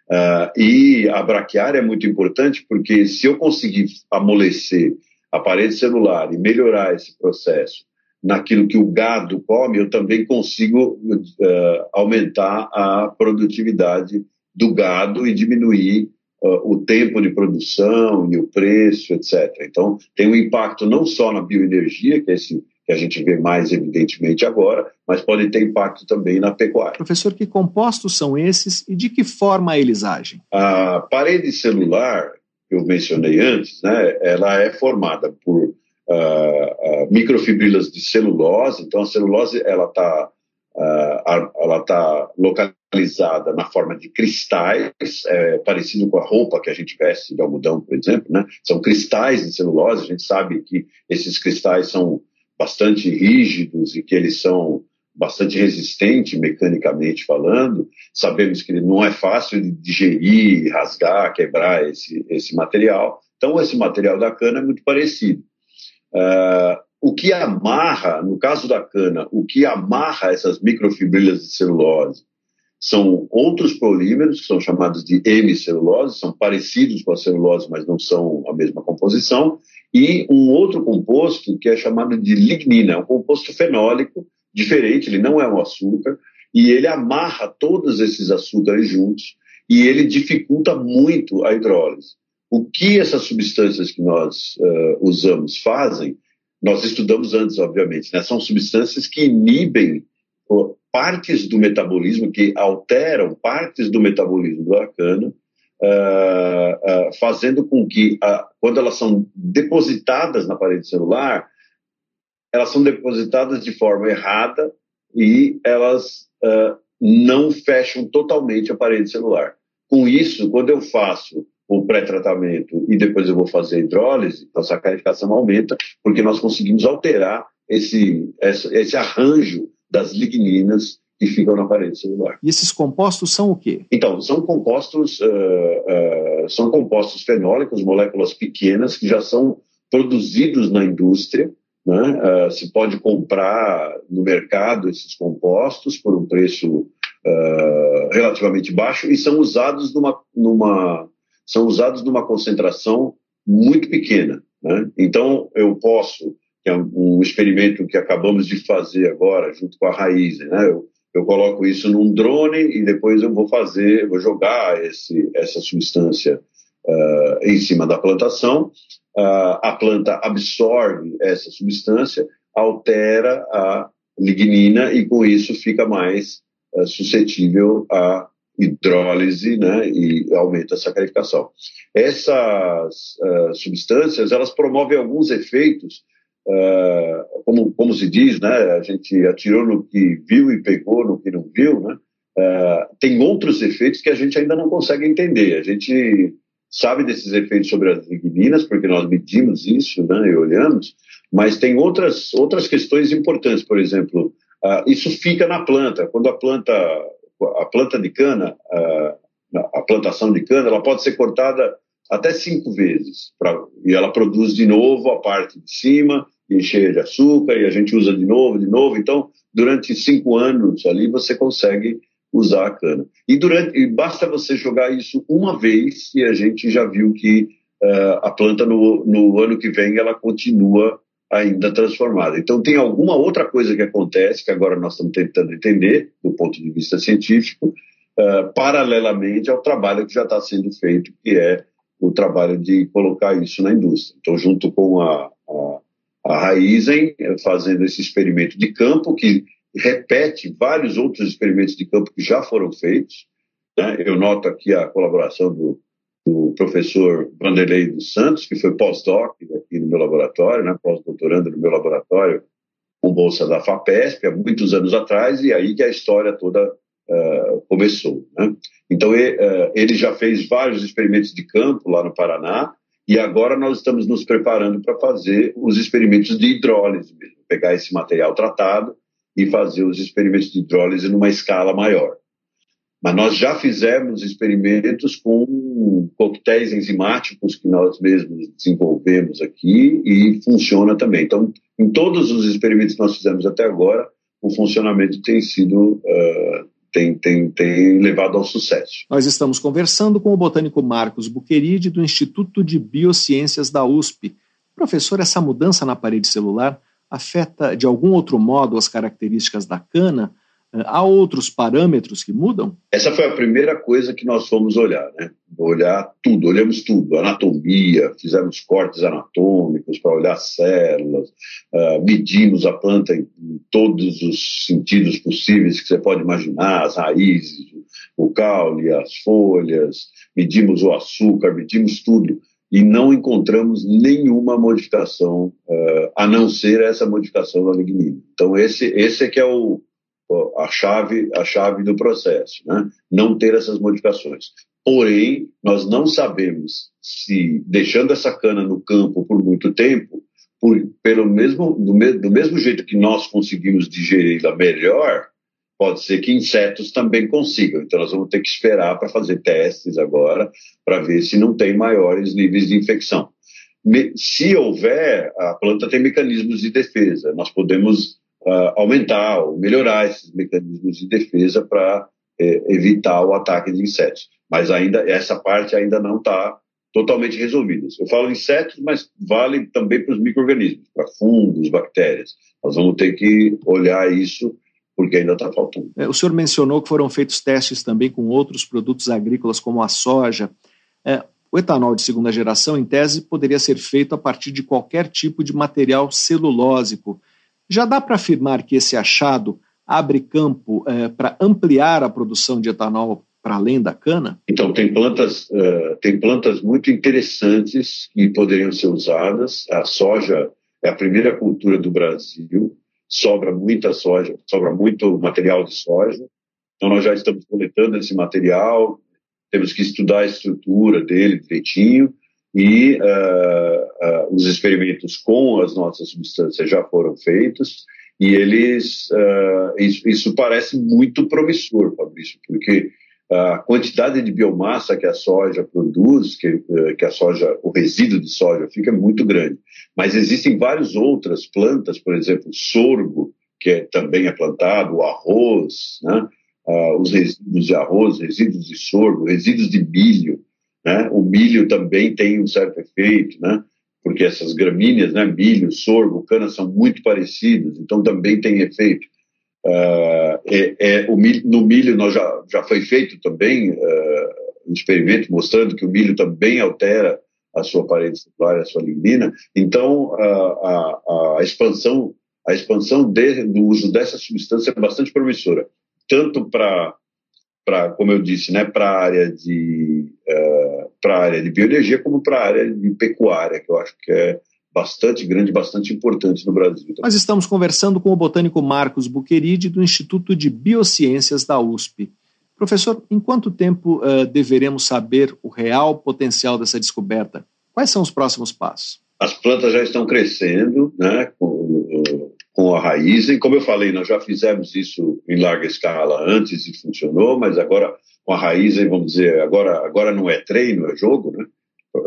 Uh, e a braquiária é muito importante porque se eu conseguir amolecer a parede celular e melhorar esse processo naquilo que o gado come, eu também consigo uh, aumentar a produtividade do gado e diminuir uh, o tempo de produção e o preço, etc. Então, tem um impacto não só na bioenergia, que é esse que a gente vê mais evidentemente agora, mas pode ter impacto também na pecuária. Professor, que compostos são esses e de que forma eles agem? A parede celular, que eu mencionei antes, né, ela é formada por uh, microfibrilas de celulose, então a celulose ela está uh, ela tá localizada na forma de cristais, é, parecido com a roupa que a gente veste de algodão, por exemplo, né? São cristais de celulose, a gente sabe que esses cristais são bastante rígidos e que eles são bastante resistentes mecanicamente falando. Sabemos que não é fácil de digerir, rasgar, quebrar esse, esse material. Então, esse material da cana é muito parecido. Uh, o que amarra, no caso da cana, o que amarra essas microfibrilhas de celulose são outros polímeros, que são chamados de hemicelulose, são parecidos com a celulose, mas não são a mesma composição, e um outro composto que é chamado de lignina, é um composto fenólico diferente, ele não é um açúcar, e ele amarra todos esses açúcares juntos e ele dificulta muito a hidrólise. O que essas substâncias que nós uh, usamos fazem, nós estudamos antes, obviamente, né? são substâncias que inibem partes do metabolismo, que alteram partes do metabolismo da cana, uh, uh, fazendo com que, quando elas são depositadas na parede celular, elas são depositadas de forma errada e elas não fecham totalmente a parede celular. Com isso, quando eu faço o pré-tratamento e depois eu vou fazer a hidrólise, a sacarificação aumenta, porque nós conseguimos alterar esse, esse, esse arranjo das ligninas que ficam na parede celular. E esses compostos são o quê? Então, são compostos, uh, uh, são compostos fenólicos, moléculas pequenas que já são produzidos na indústria. Né? Uh, se pode comprar no mercado esses compostos por um preço relativamente baixo e são usados numa, numa, são usados numa concentração muito pequena. Né? Então, eu posso, que é um experimento que acabamos de fazer agora, junto com a Raiz, né? eu, eu coloco isso num drone e depois eu vou fazer, vou jogar esse, essa substância uh, em cima da plantação. Uh, a planta absorve essa substância, altera a lignina e com isso fica mais uh, suscetível à hidrólise né, e aumenta a sacarificação. Essas substâncias elas promovem alguns efeitos uh, como, como se diz, né, a gente atirou no que viu e pegou no que não viu, né, uh, tem outros efeitos que a gente ainda não consegue entender. A gente sabe desses efeitos sobre as ligninas, porque nós medimos isso né, e olhamos, mas tem outras, outras questões importantes, por exemplo, uh, isso fica na planta. Quando a planta, a planta de cana, a plantação de cana, ela pode ser cortada até cinco vezes, pra, e ela produz de novo a parte de cima, e de açúcar, e a gente usa de novo, de novo. Então, durante cinco anos ali, você consegue usar a cana. E, durante, e basta você jogar isso uma vez e a gente já viu que uh, a planta no, no ano que vem ela continua ainda transformada. Então tem alguma outra coisa que acontece que agora nós estamos tentando entender do ponto de vista científico, uh, paralelamente ao trabalho que já está sendo feito, que é o trabalho de colocar isso na indústria. Então junto com a, a a Raizen fazendo esse experimento de campo que repete vários outros experimentos de campo que já foram feitos. Né? Eu noto aqui a colaboração do, do professor Vanderlei dos Santos, que foi pós-doc aqui no meu laboratório, né? pós-doutorando no meu laboratório, com bolsa da FAPESP, há muitos anos atrás, e aí que a história toda uh, começou. Né? Então, ele, uh, ele já fez vários experimentos de campo lá no Paraná, e agora nós estamos nos preparando para fazer os experimentos de hidrólise mesmo, pegar esse material tratado e fazer os experimentos de hidrólise numa escala maior. Mas nós já fizemos experimentos com coquetéis enzimáticos que nós mesmos desenvolvemos aqui e funciona também. Então, em todos os experimentos que nós fizemos até agora, o funcionamento tem sido, uh, tem, tem, tem levado ao sucesso. Nós estamos conversando com o botânico Marcos Buqueride, do Instituto de Biociências da USP. Professor, essa mudança na parede celular afeta de algum outro modo as características da cana? Há outros parâmetros que mudam? Essa foi a primeira coisa que nós fomos olhar, né? Olhar tudo, olhamos tudo, anatomia, fizemos cortes anatômicos para olhar células, uh, medimos a planta em, em, todos os sentidos possíveis que você pode imaginar, as raízes, o caule, as folhas, medimos o açúcar, medimos tudo e não encontramos nenhuma modificação, uh, a não ser essa modificação da lignina. Então esse, esse é que é o a chave, a chave do processo, né? não ter essas modificações. Porém, nós não sabemos se, deixando essa cana no campo por muito tempo, por, pelo mesmo, do, me, do mesmo jeito que nós conseguimos digeri-la melhor, pode ser que insetos também consigam. Então, nós vamos ter que esperar para fazer testes agora, para ver se não tem maiores níveis de infecção. Se houver, a planta tem mecanismos de defesa. Nós podemos uh, aumentar ou melhorar esses mecanismos de defesa para é, evitar o ataque de insetos. Mas ainda essa parte ainda não está totalmente resolvida. Eu falo insetos, mas vale também para os micro-organismos, para fungos, bactérias. Nós vamos ter que olhar isso porque ainda está faltando. É, o senhor mencionou que foram feitos testes também com outros produtos agrícolas, como a soja. É, o etanol de segunda geração, em tese, poderia ser feito a partir de qualquer tipo de material celulósico. Já dá para afirmar que esse achado abre campo é, para ampliar a produção de etanol para além da cana? Então, tem plantas, uh, tem plantas muito interessantes que poderiam ser usadas. A soja é a primeira cultura do Brasil, sobra muita soja, sobra muito material de soja. Então, nós já estamos coletando esse material, temos que estudar a estrutura dele direitinho e uh, uh, os experimentos com as nossas substâncias já foram feitos e eles uh, isso, isso, parece muito promissor, Fabrício, porque a quantidade de biomassa que a soja produz, que, que a soja, o resíduo de soja fica muito grande. Mas existem várias outras plantas, por exemplo, sorgo, que é, também é plantado, o arroz, né? os resíduos de arroz, resíduos de sorgo, resíduos de milho, né? O milho também tem um certo efeito, né? porque essas gramíneas, né, milho, sorgo, cana, são muito parecidas, então também tem efeito. Uh, é, é, milho, no milho nós já, já foi feito também uh, um experimento mostrando que o milho também altera a sua parede celular, a sua lignina. Então a, a, a expansão, a expansão de, do uso dessa substância é bastante promissora, tanto para para, como eu disse, né, para a área de uh, para área de bioenergia como para a área de pecuária, que eu acho que é bastante grande, bastante importante no Brasil. Nós estamos conversando com o botânico Marcos Buqueride do Instituto de Biociências da USP. Professor, em quanto tempo uh, deveremos saber o real potencial dessa descoberta? Quais são os próximos passos? As plantas já estão crescendo, né, com, com a raiz. E como eu falei, nós já fizemos isso em larga escala antes e funcionou, mas agora com a raiz, vamos dizer, agora, agora não é treino, é jogo, né?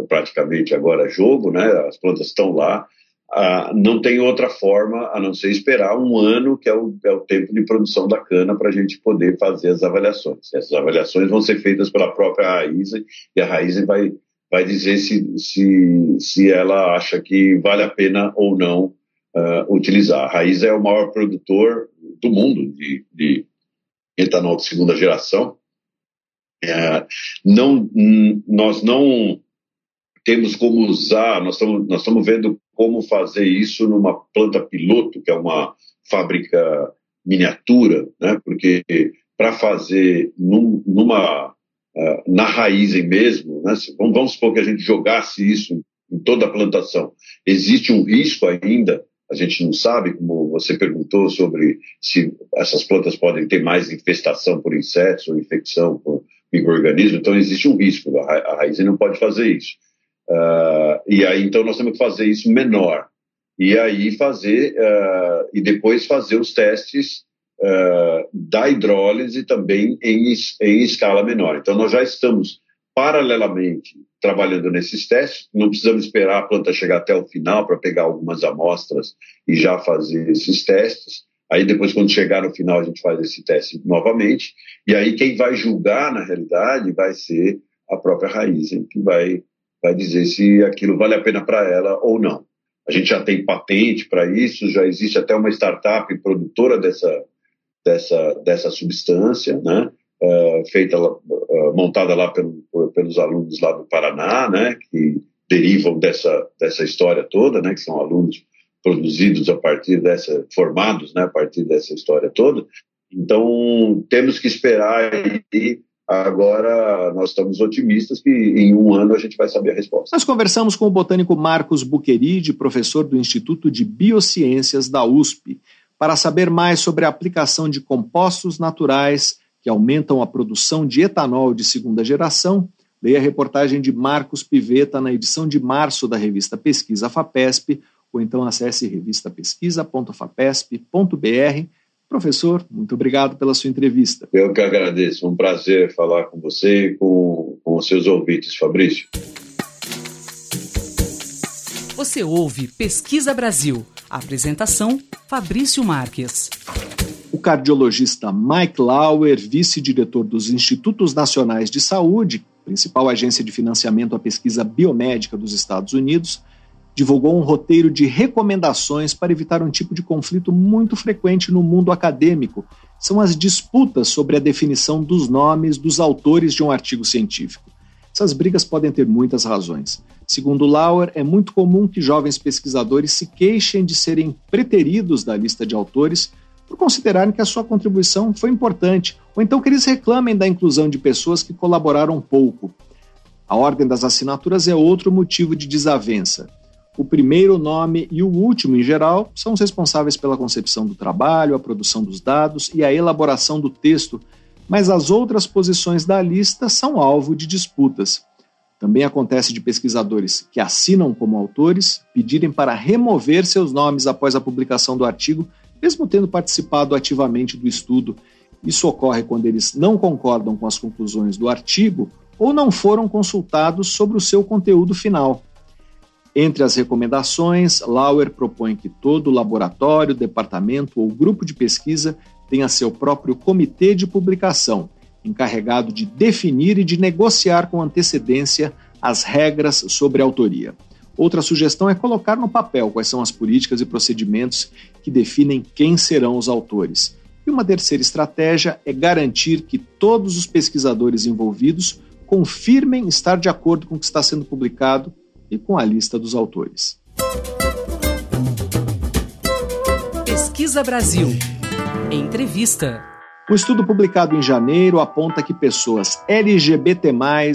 praticamente agora é jogo, né? as plantas estão lá. Ah, não tem outra forma a não ser esperar um ano, que é o, é o tempo de produção da cana, para a gente poder fazer as avaliações. Essas avaliações vão ser feitas pela própria raiz e a raiz vai, vai dizer se, se, se ela acha que vale a pena ou não uh, utilizar. A Raiz é o maior produtor do mundo de, de etanol de segunda geração. É, não, nós não temos como usar, nós estamos, nós estamos vendo como fazer isso numa planta piloto, que é uma fábrica miniatura, né? porque para fazer num, numa uh, na raiz mesmo, né? vamos, vamos supor que a gente jogasse isso em toda a plantação, existe um risco ainda a gente não sabe, como você perguntou, sobre se essas plantas podem ter mais infestação por insetos ou infecção por microorganismos, então existe um risco, a raiz não pode fazer isso. Uh, e aí, então, nós temos que fazer isso menor. E aí fazer, uh, e depois fazer os testes uh, da hidrólise também em, em escala menor. Então, nós já estamos paralelamente trabalhando nesses testes. Não precisamos esperar a planta chegar até o final para pegar algumas amostras e já fazer esses testes. Aí depois, quando chegar no final, a gente faz esse teste novamente. E aí quem vai julgar, na realidade, vai ser a própria raiz, hein, que vai, vai dizer se aquilo vale a pena para ela ou não. A gente já tem patente para isso, já existe até uma startup produtora dessa, dessa, dessa substância, né? Uh, feita, uh, montada lá pelo, pelos alunos lá do Paraná, né? Que derivam dessa, dessa história toda, né? Que são alunos produzidos a partir dessa, formados, né? A partir dessa história toda. Então, temos que esperar e Agora, nós estamos otimistas que em um ano a gente vai saber a resposta. Nós conversamos com o botânico Marcos Buqueride, professor do Instituto de Biociências da USP, para saber mais sobre a aplicação de compostos naturais que aumentam a produção de etanol de segunda geração. Leia a reportagem de Marcos Piveta na edição de março da revista Pesquisa FAPESP, ou então acesse revistapesquisa.fapesp.br Professor, muito obrigado pela sua entrevista. Eu que agradeço. Um prazer falar com você e com, com os seus ouvintes, Fabrício. Você ouve Pesquisa Brasil. apresentação: Fabrício Marques. O cardiologista Mike Lauer, vice-diretor dos Institutos Nacionais de Saúde, principal agência de financiamento à pesquisa biomédica dos Estados Unidos, divulgou um roteiro de recomendações para evitar um tipo de conflito muito frequente no mundo acadêmico. São as disputas sobre a definição dos nomes dos autores de um artigo científico. Essas brigas podem ter muitas razões. Segundo Lauer, é muito comum que jovens pesquisadores se queixem de serem preteridos da lista de autores por considerarem que a sua contribuição foi importante, ou então que eles reclamem da inclusão de pessoas que colaboraram pouco. A ordem das assinaturas é outro motivo de desavença. O primeiro nome e o último, em geral, são os responsáveis pela concepção do trabalho, a produção dos dados e a elaboração do texto, mas as outras posições da lista são alvo de disputas. Também acontece de pesquisadores que assinam como autores pedirem para remover seus nomes após a publicação do artigo, mesmo tendo participado ativamente do estudo. Isso ocorre quando eles não concordam com as conclusões do artigo ou não foram consultados sobre o seu conteúdo final. Entre as recomendações, Lauer propõe que todo laboratório, departamento ou grupo de pesquisa tenha seu próprio comitê de publicação, encarregado de definir e de negociar com antecedência as regras sobre autoria. Outra sugestão é colocar no papel quais são as políticas e procedimentos que definem quem serão os autores. E uma terceira estratégia é garantir que todos os pesquisadores envolvidos confirmem estar de acordo com o que está sendo publicado e com a lista dos autores. Pesquisa Brasil. Entrevista. Um estudo publicado em janeiro aponta que pessoas LGBT+,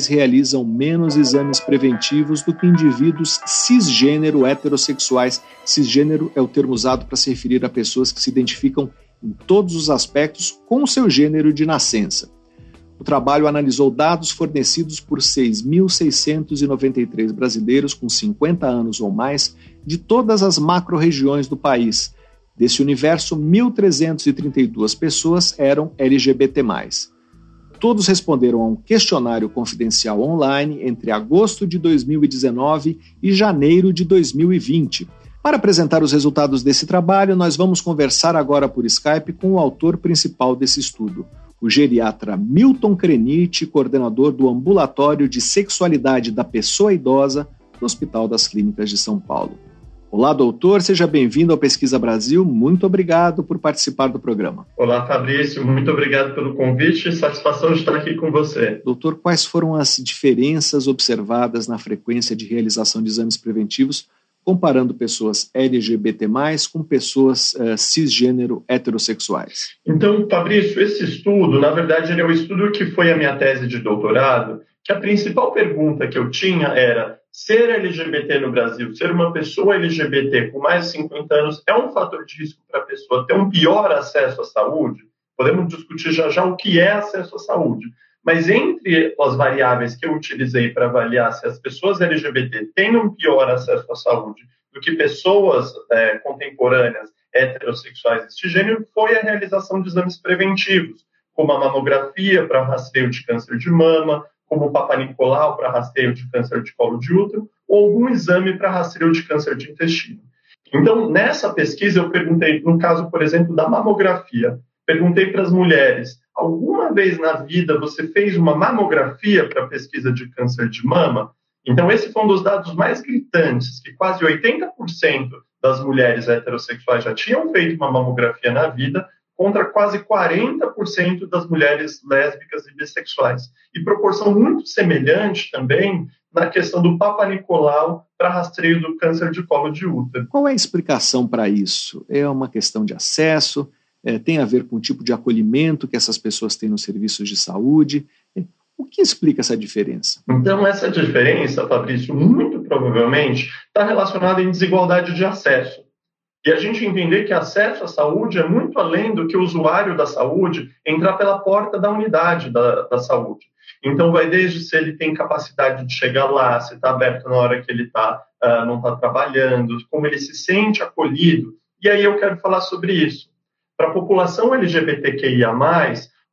realizam menos exames preventivos do que indivíduos cisgênero heterossexuais. Cisgênero é o termo usado para se referir a pessoas que se identificam em todos os aspectos com o seu gênero de nascença. O trabalho analisou dados fornecidos por 6.693 brasileiros com 50 anos ou mais de todas as macro-regiões do país. Desse universo, 1.332 pessoas eram LGBT. Todos responderam a um questionário confidencial online entre agosto de 2019 e janeiro de 2020. Para apresentar os resultados desse trabalho, nós vamos conversar agora por Skype com o autor principal desse estudo, o geriatra Milton Crenite, coordenador do Ambulatório de Sexualidade da Pessoa Idosa do Hospital das Clínicas de São Paulo. Olá, doutor, seja bem-vindo ao Pesquisa Brasil. Muito obrigado por participar do programa. Olá, Fabrício, muito obrigado pelo convite. Satisfação de estar aqui com você. Doutor, quais foram as diferenças observadas na frequência de realização de exames preventivos comparando pessoas LGBT+, com pessoas uh, cisgênero heterossexuais? Então, Fabrício, esse estudo, na verdade, ele é o estudo que foi a minha tese de doutorado, que a principal pergunta que eu tinha era ser LGBT no Brasil, ser uma pessoa LGBT com mais de 50 anos, é um fator de risco para a pessoa ter um pior acesso à saúde? Podemos discutir já já o que é acesso à saúde. Mas entre as variáveis que eu utilizei para avaliar se as pessoas LGBT têm um pior acesso à saúde do que pessoas é, contemporâneas heterossexuais deste gênero, foi a realização de exames preventivos, como a mamografia para rastreio de câncer de mama, como o Papa Nicolau para rastreio de câncer de colo de útero, ou algum exame para rastreio de câncer de intestino. Então, nessa pesquisa, eu perguntei, no caso, por exemplo, da mamografia, perguntei para as mulheres: alguma vez na vida você fez uma mamografia para pesquisa de câncer de mama? Então, esse foi um dos dados mais gritantes, que quase 80% das mulheres heterossexuais já tinham feito uma mamografia na vida, contra quase 40% das mulheres lésbicas e bissexuais. E proporção muito semelhante também na questão do Papa Nicolau para rastreio do câncer de colo de útero. Qual é a explicação para isso? É uma questão de acesso? É, tem a ver com o tipo de acolhimento que essas pessoas têm nos serviços de saúde? É, o que explica essa diferença? Então, essa diferença, Fabrício, muito provavelmente está relacionada em desigualdade de acesso. E a gente entender que acesso à saúde é muito além do que o usuário da saúde entrar pela porta da unidade da, da saúde. Então, vai desde se ele tem capacidade de chegar lá, se está aberto na hora que ele tá, uh, não está trabalhando, como ele se sente acolhido. E aí eu quero falar sobre isso. Para a população LGBTQIA,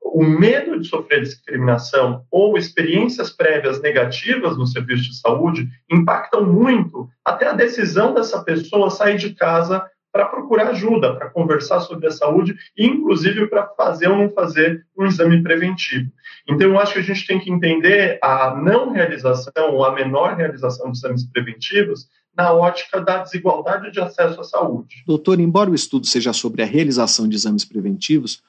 o medo de sofrer discriminação ou experiências prévias negativas no serviço de saúde impactam muito até a decisão dessa pessoa sair de casa para procurar ajuda, para conversar sobre a saúde inclusive, para fazer ou não fazer um exame preventivo. Então, eu acho que a gente tem que entender a não realização ou a menor realização de exames preventivos na ótica da desigualdade de acesso à saúde. Doutor, embora o estudo seja sobre a realização de exames preventivos,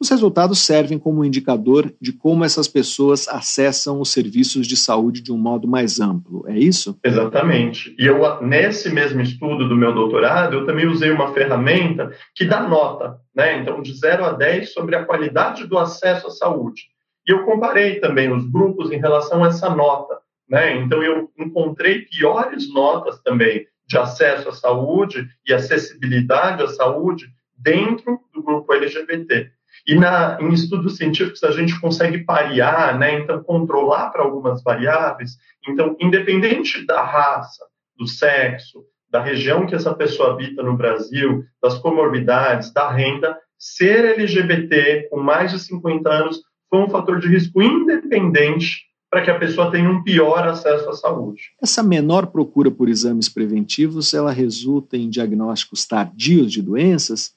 os resultados servem como indicador de como essas pessoas acessam os serviços de saúde de um modo mais amplo, é isso? Exatamente. E eu, nesse mesmo estudo do meu doutorado, eu também usei uma ferramenta que dá nota, né? Então, de 0 a 10 sobre a qualidade do acesso à saúde. E eu comparei também os grupos em relação a essa nota, né? Então, eu encontrei piores notas também de acesso à saúde e acessibilidade à saúde dentro do grupo LGBT. E na, em estudos científicos a gente consegue parear, né, então controlar para algumas variáveis. Então, independente da raça, do sexo, da região que essa pessoa habita no Brasil, das comorbidades, da renda, ser LGBT com mais de 50 anos foi um fator de risco independente para que a pessoa tenha um pior acesso à saúde. Essa menor procura por exames preventivos, ela resulta em diagnósticos tardios de doenças?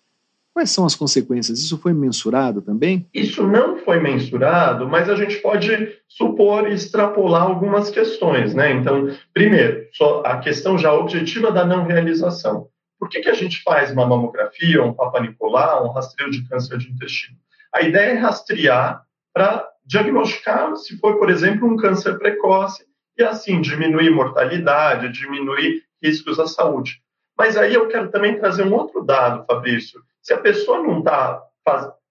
Quais são as consequências? Isso foi mensurado também? Isso não foi mensurado, mas a gente pode supor e extrapolar algumas questões. Né? Então, primeiro, a questão já objetiva da não realização. Por que, que a gente faz uma mamografia, um Papa Nicolau, um rastreio de câncer de intestino? A ideia é rastrear para diagnosticar se foi, por exemplo, um câncer precoce e assim diminuir mortalidade, diminuir riscos à saúde. Mas aí eu quero também trazer um outro dado, Fabrício, se a pessoa não está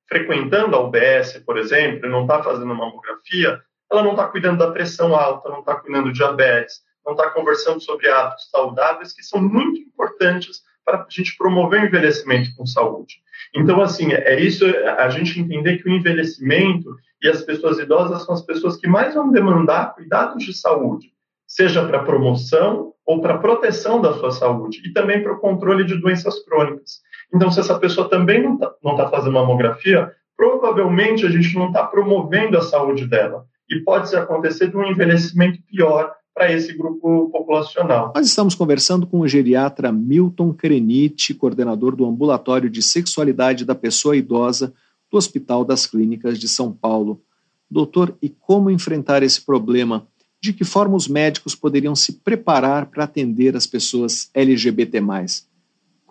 frequentando a UBS, por exemplo, não está fazendo mamografia, ela não está cuidando da pressão alta, não está cuidando do diabetes, não está conversando sobre hábitos saudáveis que são muito importantes para a gente promover o envelhecimento com saúde. Então, assim, é isso a gente entender que o envelhecimento e as pessoas idosas são as pessoas que mais vão demandar cuidados de saúde, seja para promoção ou para proteção da sua saúde e também para o controle de doenças crônicas. Então, se essa pessoa também não está não tá fazendo mamografia, provavelmente a gente não está promovendo a saúde dela. E pode acontecer de um envelhecimento pior para esse grupo populacional. Nós estamos conversando com o geriatra Milton Krenit, coordenador do Ambulatório de Sexualidade da Pessoa Idosa do Hospital das Clínicas de São Paulo. Doutor, e como enfrentar esse problema? De que forma os médicos poderiam se preparar para atender as pessoas LGBT?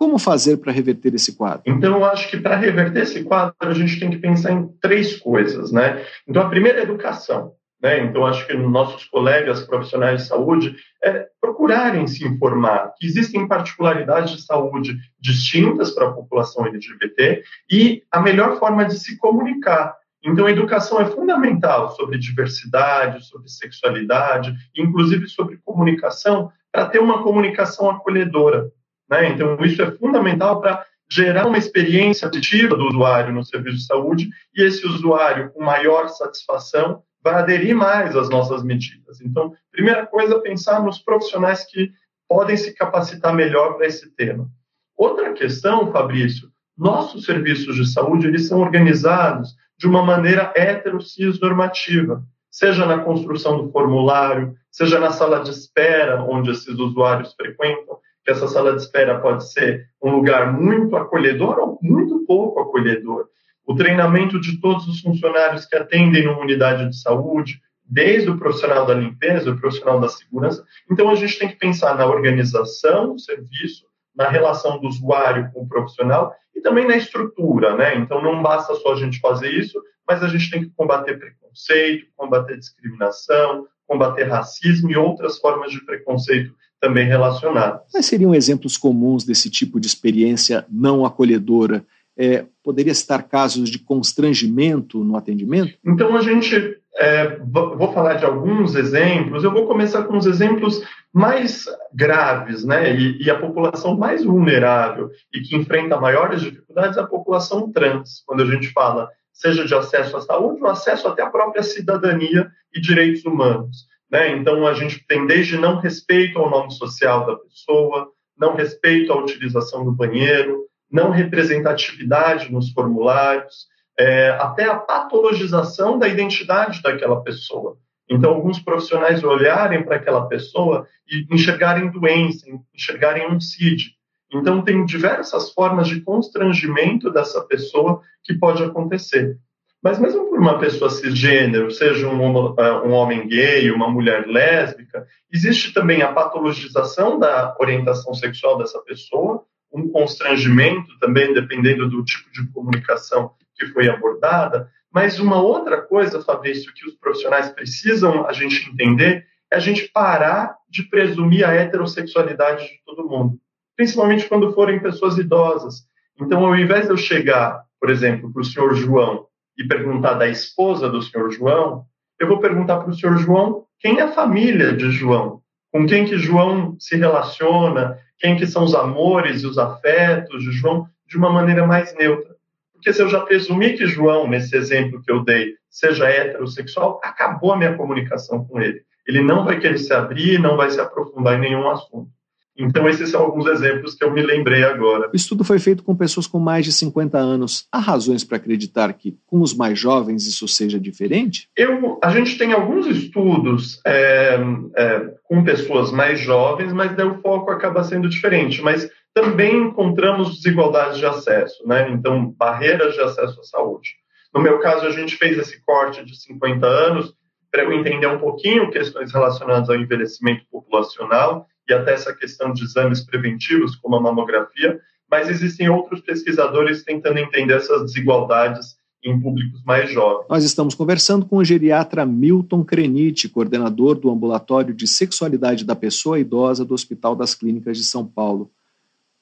Como fazer para reverter esse quadro? Então, eu acho que para reverter esse quadro, a gente tem que pensar em três coisas, né? Então, a primeira é educação. Né? Então, acho que nossos colegas profissionais de saúde é, procurarem se informar que existem particularidades de saúde distintas para a população LGBT e a melhor forma de se comunicar. Então, a educação é fundamental sobre diversidade, sobre sexualidade, inclusive sobre comunicação, para ter uma comunicação acolhedora. Né? Então, isso é fundamental para gerar uma experiência positiva do usuário no serviço de saúde e esse usuário, com maior satisfação, vai aderir mais às nossas medidas. Então, primeira coisa, pensar nos profissionais que podem se capacitar melhor para esse tema. Outra questão, Fabrício, nossos serviços de saúde eles são organizados de uma maneira hetero-cis normativa, seja na construção do formulário, seja na sala de espera onde esses usuários frequentam, que essa sala de espera pode ser um lugar muito acolhedor ou muito pouco acolhedor. O treinamento de todos os funcionários que atendem numa unidade de saúde, desde o profissional da limpeza, o profissional da segurança. Então, a gente tem que pensar na organização do serviço, na relação do usuário com o profissional e também na estrutura, né? Então, não basta só a gente fazer isso, mas a gente tem que combater preconceito, combater discriminação, combater racismo e outras formas de preconceito também relacionadas. Quais seriam exemplos comuns desse tipo de experiência não acolhedora? É, poderia citar casos de constrangimento no atendimento? Então, a gente. É, vou falar de alguns exemplos. Eu vou começar com os exemplos mais graves, né? E, e, a população mais vulnerável e que enfrenta maiores dificuldades é a população trans. Quando a gente fala seja de acesso à saúde ou acesso até à própria cidadania e direitos humanos. Né? Então, a gente tem desde não respeito ao nome social da pessoa, não respeito à utilização do banheiro, não representatividade nos formulários, é, até a patologização da identidade daquela pessoa. Então, alguns profissionais olharem para aquela pessoa e enxergarem doença, enxergarem um CID, então, tem diversas formas de constrangimento dessa pessoa que pode acontecer. Mas mesmo por uma pessoa cisgênero, seja um, é, um, homem gay, uma mulher lésbica, existe também a patologização da orientação sexual dessa pessoa, um constrangimento também, dependendo do tipo de comunicação que foi abordada. Mas uma outra coisa, Fabrício, que os profissionais precisam a gente entender é a gente parar de presumir a heterossexualidade de todo mundo principalmente quando forem pessoas idosas. Então, ao invés de eu chegar, por exemplo, para o senhor João e perguntar da esposa do senhor João, eu vou perguntar para o senhor João quem é a família de João, com quem que João se relaciona, quem que são os amores e os afetos de João, de uma maneira mais neutra. Porque se eu já presumi que João, nesse exemplo que eu dei, seja heterossexual, acabou a minha comunicação com ele. Ele não vai querer se abrir, não vai se aprofundar em nenhum assunto. Então, esses são alguns exemplos que eu me lembrei agora. O estudo foi feito com pessoas com mais de 50 anos. Há razões para acreditar que com os mais jovens isso seja diferente? Eu, a gente tem alguns estudos é, é, com pessoas mais jovens, mas o foco acaba sendo diferente. Mas também encontramos desigualdades de acesso, né? então barreiras de acesso à saúde. No meu caso, a gente fez esse corte de 50 anos para eu entender um pouquinho questões relacionadas ao envelhecimento populacional e até essa questão de exames preventivos, como a mamografia, mas existem outros pesquisadores tentando entender essas desigualdades em públicos mais jovens. Nós estamos conversando com o geriatra Milton Crenite, coordenador do Ambulatório de Sexualidade da Pessoa Idosa do Hospital das Clínicas de São Paulo.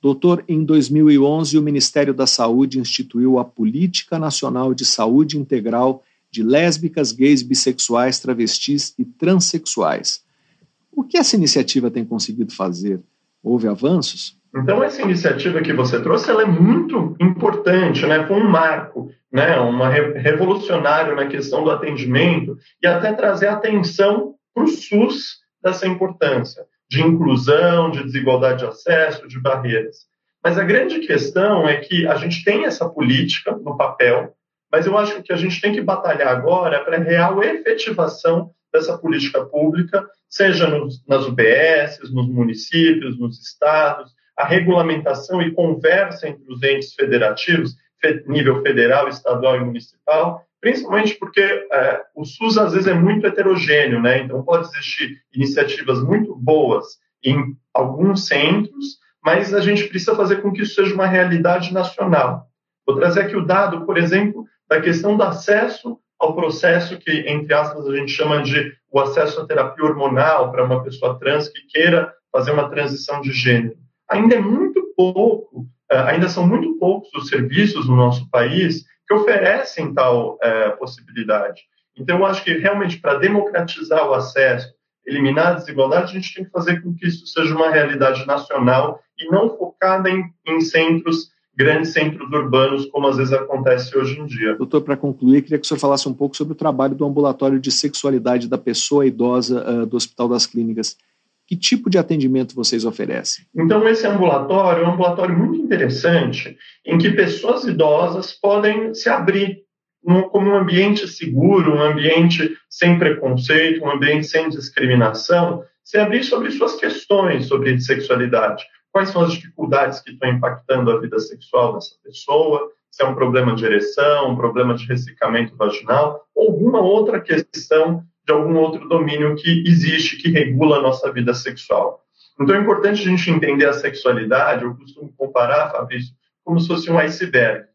Doutor, em 2011, o Ministério da Saúde instituiu a Política Nacional de Saúde Integral de Lésbicas, Gays, Bissexuais, Travestis e Transsexuais. O que essa iniciativa tem conseguido fazer? Houve avanços? Então, essa iniciativa que você trouxe ela é muito importante, né? foi um marco, né? uma revolucionário na questão do atendimento e até trazer atenção para o SUS dessa importância de inclusão, de desigualdade de acesso, de barreiras. Mas a grande questão é que a gente tem essa política no papel, mas eu acho que a gente tem que batalhar agora é para a real efetivação dessa política pública, seja nos, nas UBSs, nos municípios, nos estados, a regulamentação e conversa entre os entes federativos, nível federal, estadual e municipal, principalmente porque é, o SUS às vezes é muito heterogêneo, né? Então pode existir iniciativas muito boas em alguns centros, mas a gente precisa fazer com que isso seja uma realidade nacional. Vou trazer aqui o dado, por exemplo, da questão do acesso ao processo que, entre aspas, a gente chama de o acesso à terapia hormonal para uma pessoa trans que queira fazer uma transição de gênero. Ainda é muito pouco, é, ainda são muito poucos os serviços no nosso país que oferecem tal é, possibilidade. Então, eu acho que realmente para democratizar o acesso, eliminar a desigualdade, a gente tem que fazer com que isso seja uma realidade nacional e não focada em, em centros grandes centros urbanos, como às vezes acontece hoje em dia. Doutor, para concluir, queria que o senhor falasse um pouco sobre o trabalho do ambulatório de sexualidade da pessoa idosa uh, do Hospital das Clínicas. Que tipo de atendimento vocês oferecem? Então, esse ambulatório é um ambulatório muito interessante, em que pessoas idosas podem se abrir como um ambiente seguro, um ambiente sem preconceito, um ambiente sem discriminação, se abrir sobre suas questões sobre sexualidade quais são as dificuldades que estão impactando a vida sexual dessa pessoa, se é um problema de ereção, um problema de ressecamento vaginal, ou alguma outra questão de algum outro domínio que existe, que regula a nossa vida sexual. Então é importante a gente entender a sexualidade, eu costumo comparar, Fabrício, como se fosse um iceberg.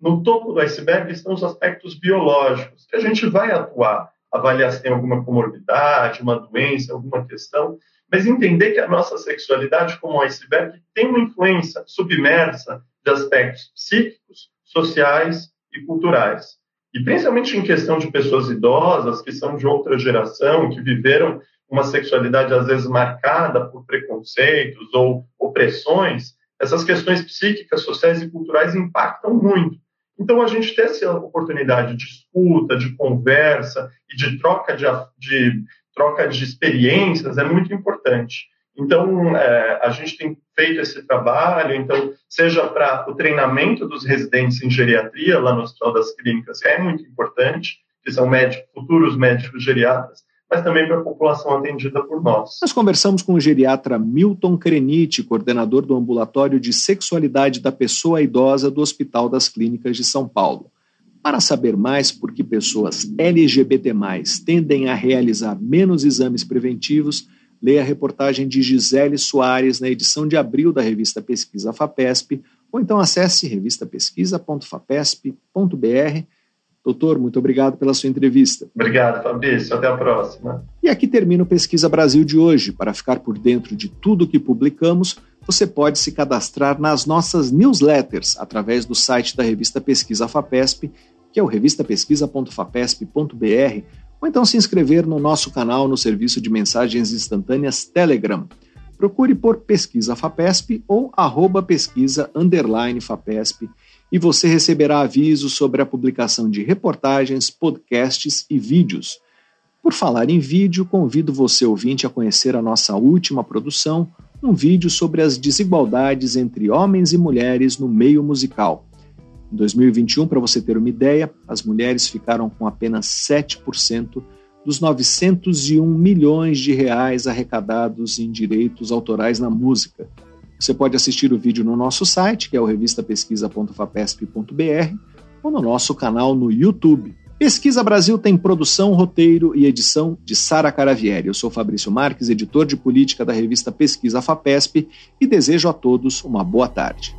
No topo do iceberg estão os aspectos biológicos, que a gente vai atuar, avaliar se tem alguma comorbidade, uma doença, alguma questão, mas entender que a nossa sexualidade, como um iceberg, tem uma influência submersa de aspectos psíquicos, sociais e culturais. E principalmente em questão de pessoas idosas, que são de outra geração, que viveram uma sexualidade às vezes marcada por preconceitos ou opressões, essas questões psíquicas, sociais e culturais impactam muito. Então, a gente ter essa oportunidade de escuta, de conversa e de troca de, de troca de experiências é muito importante. Então, é, a gente tem feito esse trabalho, então, seja para o treinamento dos residentes em geriatria, lá no Hospital das Clínicas, que é muito importante, que são médicos, futuros médicos geriatras, mas também para a população atendida por nós. Nós conversamos com o geriatra Milton Crenite, coordenador do Ambulatório de Sexualidade da Pessoa Idosa do Hospital das Clínicas de São Paulo. Para saber mais por que pessoas LGBT+, tendem a realizar menos exames preventivos, leia a reportagem de Gisele Soares na edição de abril da revista Pesquisa FAPESP, ou então acesse revistapesquisa.fapesp.br. Doutor, muito obrigado pela sua entrevista. Obrigado, Fabrício. Até a próxima. E aqui termina o Pesquisa Brasil de hoje. Para ficar por dentro de tudo que publicamos, você pode se cadastrar nas nossas newsletters através do site da revista Pesquisa FAPESP, que é o revistapesquisa.fapesp.br, ou então se inscrever no nosso canal no serviço de mensagens instantâneas Telegram. Procure por Pesquisa FAPESP ou arroba pesquisa underline FAPESP e você receberá avisos sobre a publicação de reportagens, podcasts e vídeos. Por falar em vídeo, convido você ouvinte a conhecer a nossa última produção, um vídeo sobre as desigualdades entre homens e mulheres no meio musical. Em 2021, para você ter uma ideia, as mulheres ficaram com apenas 7% dos 901 milhões de reais arrecadados em direitos autorais na música. Você pode assistir o vídeo no nosso site, que é o revistapesquisa.fapesp.br, ou no nosso canal no YouTube. Pesquisa Brasil tem produção, roteiro e edição de Sara Caravieri. Eu sou Fabrício Marques, editor de política da revista Pesquisa FAPESP, e desejo a todos uma boa tarde.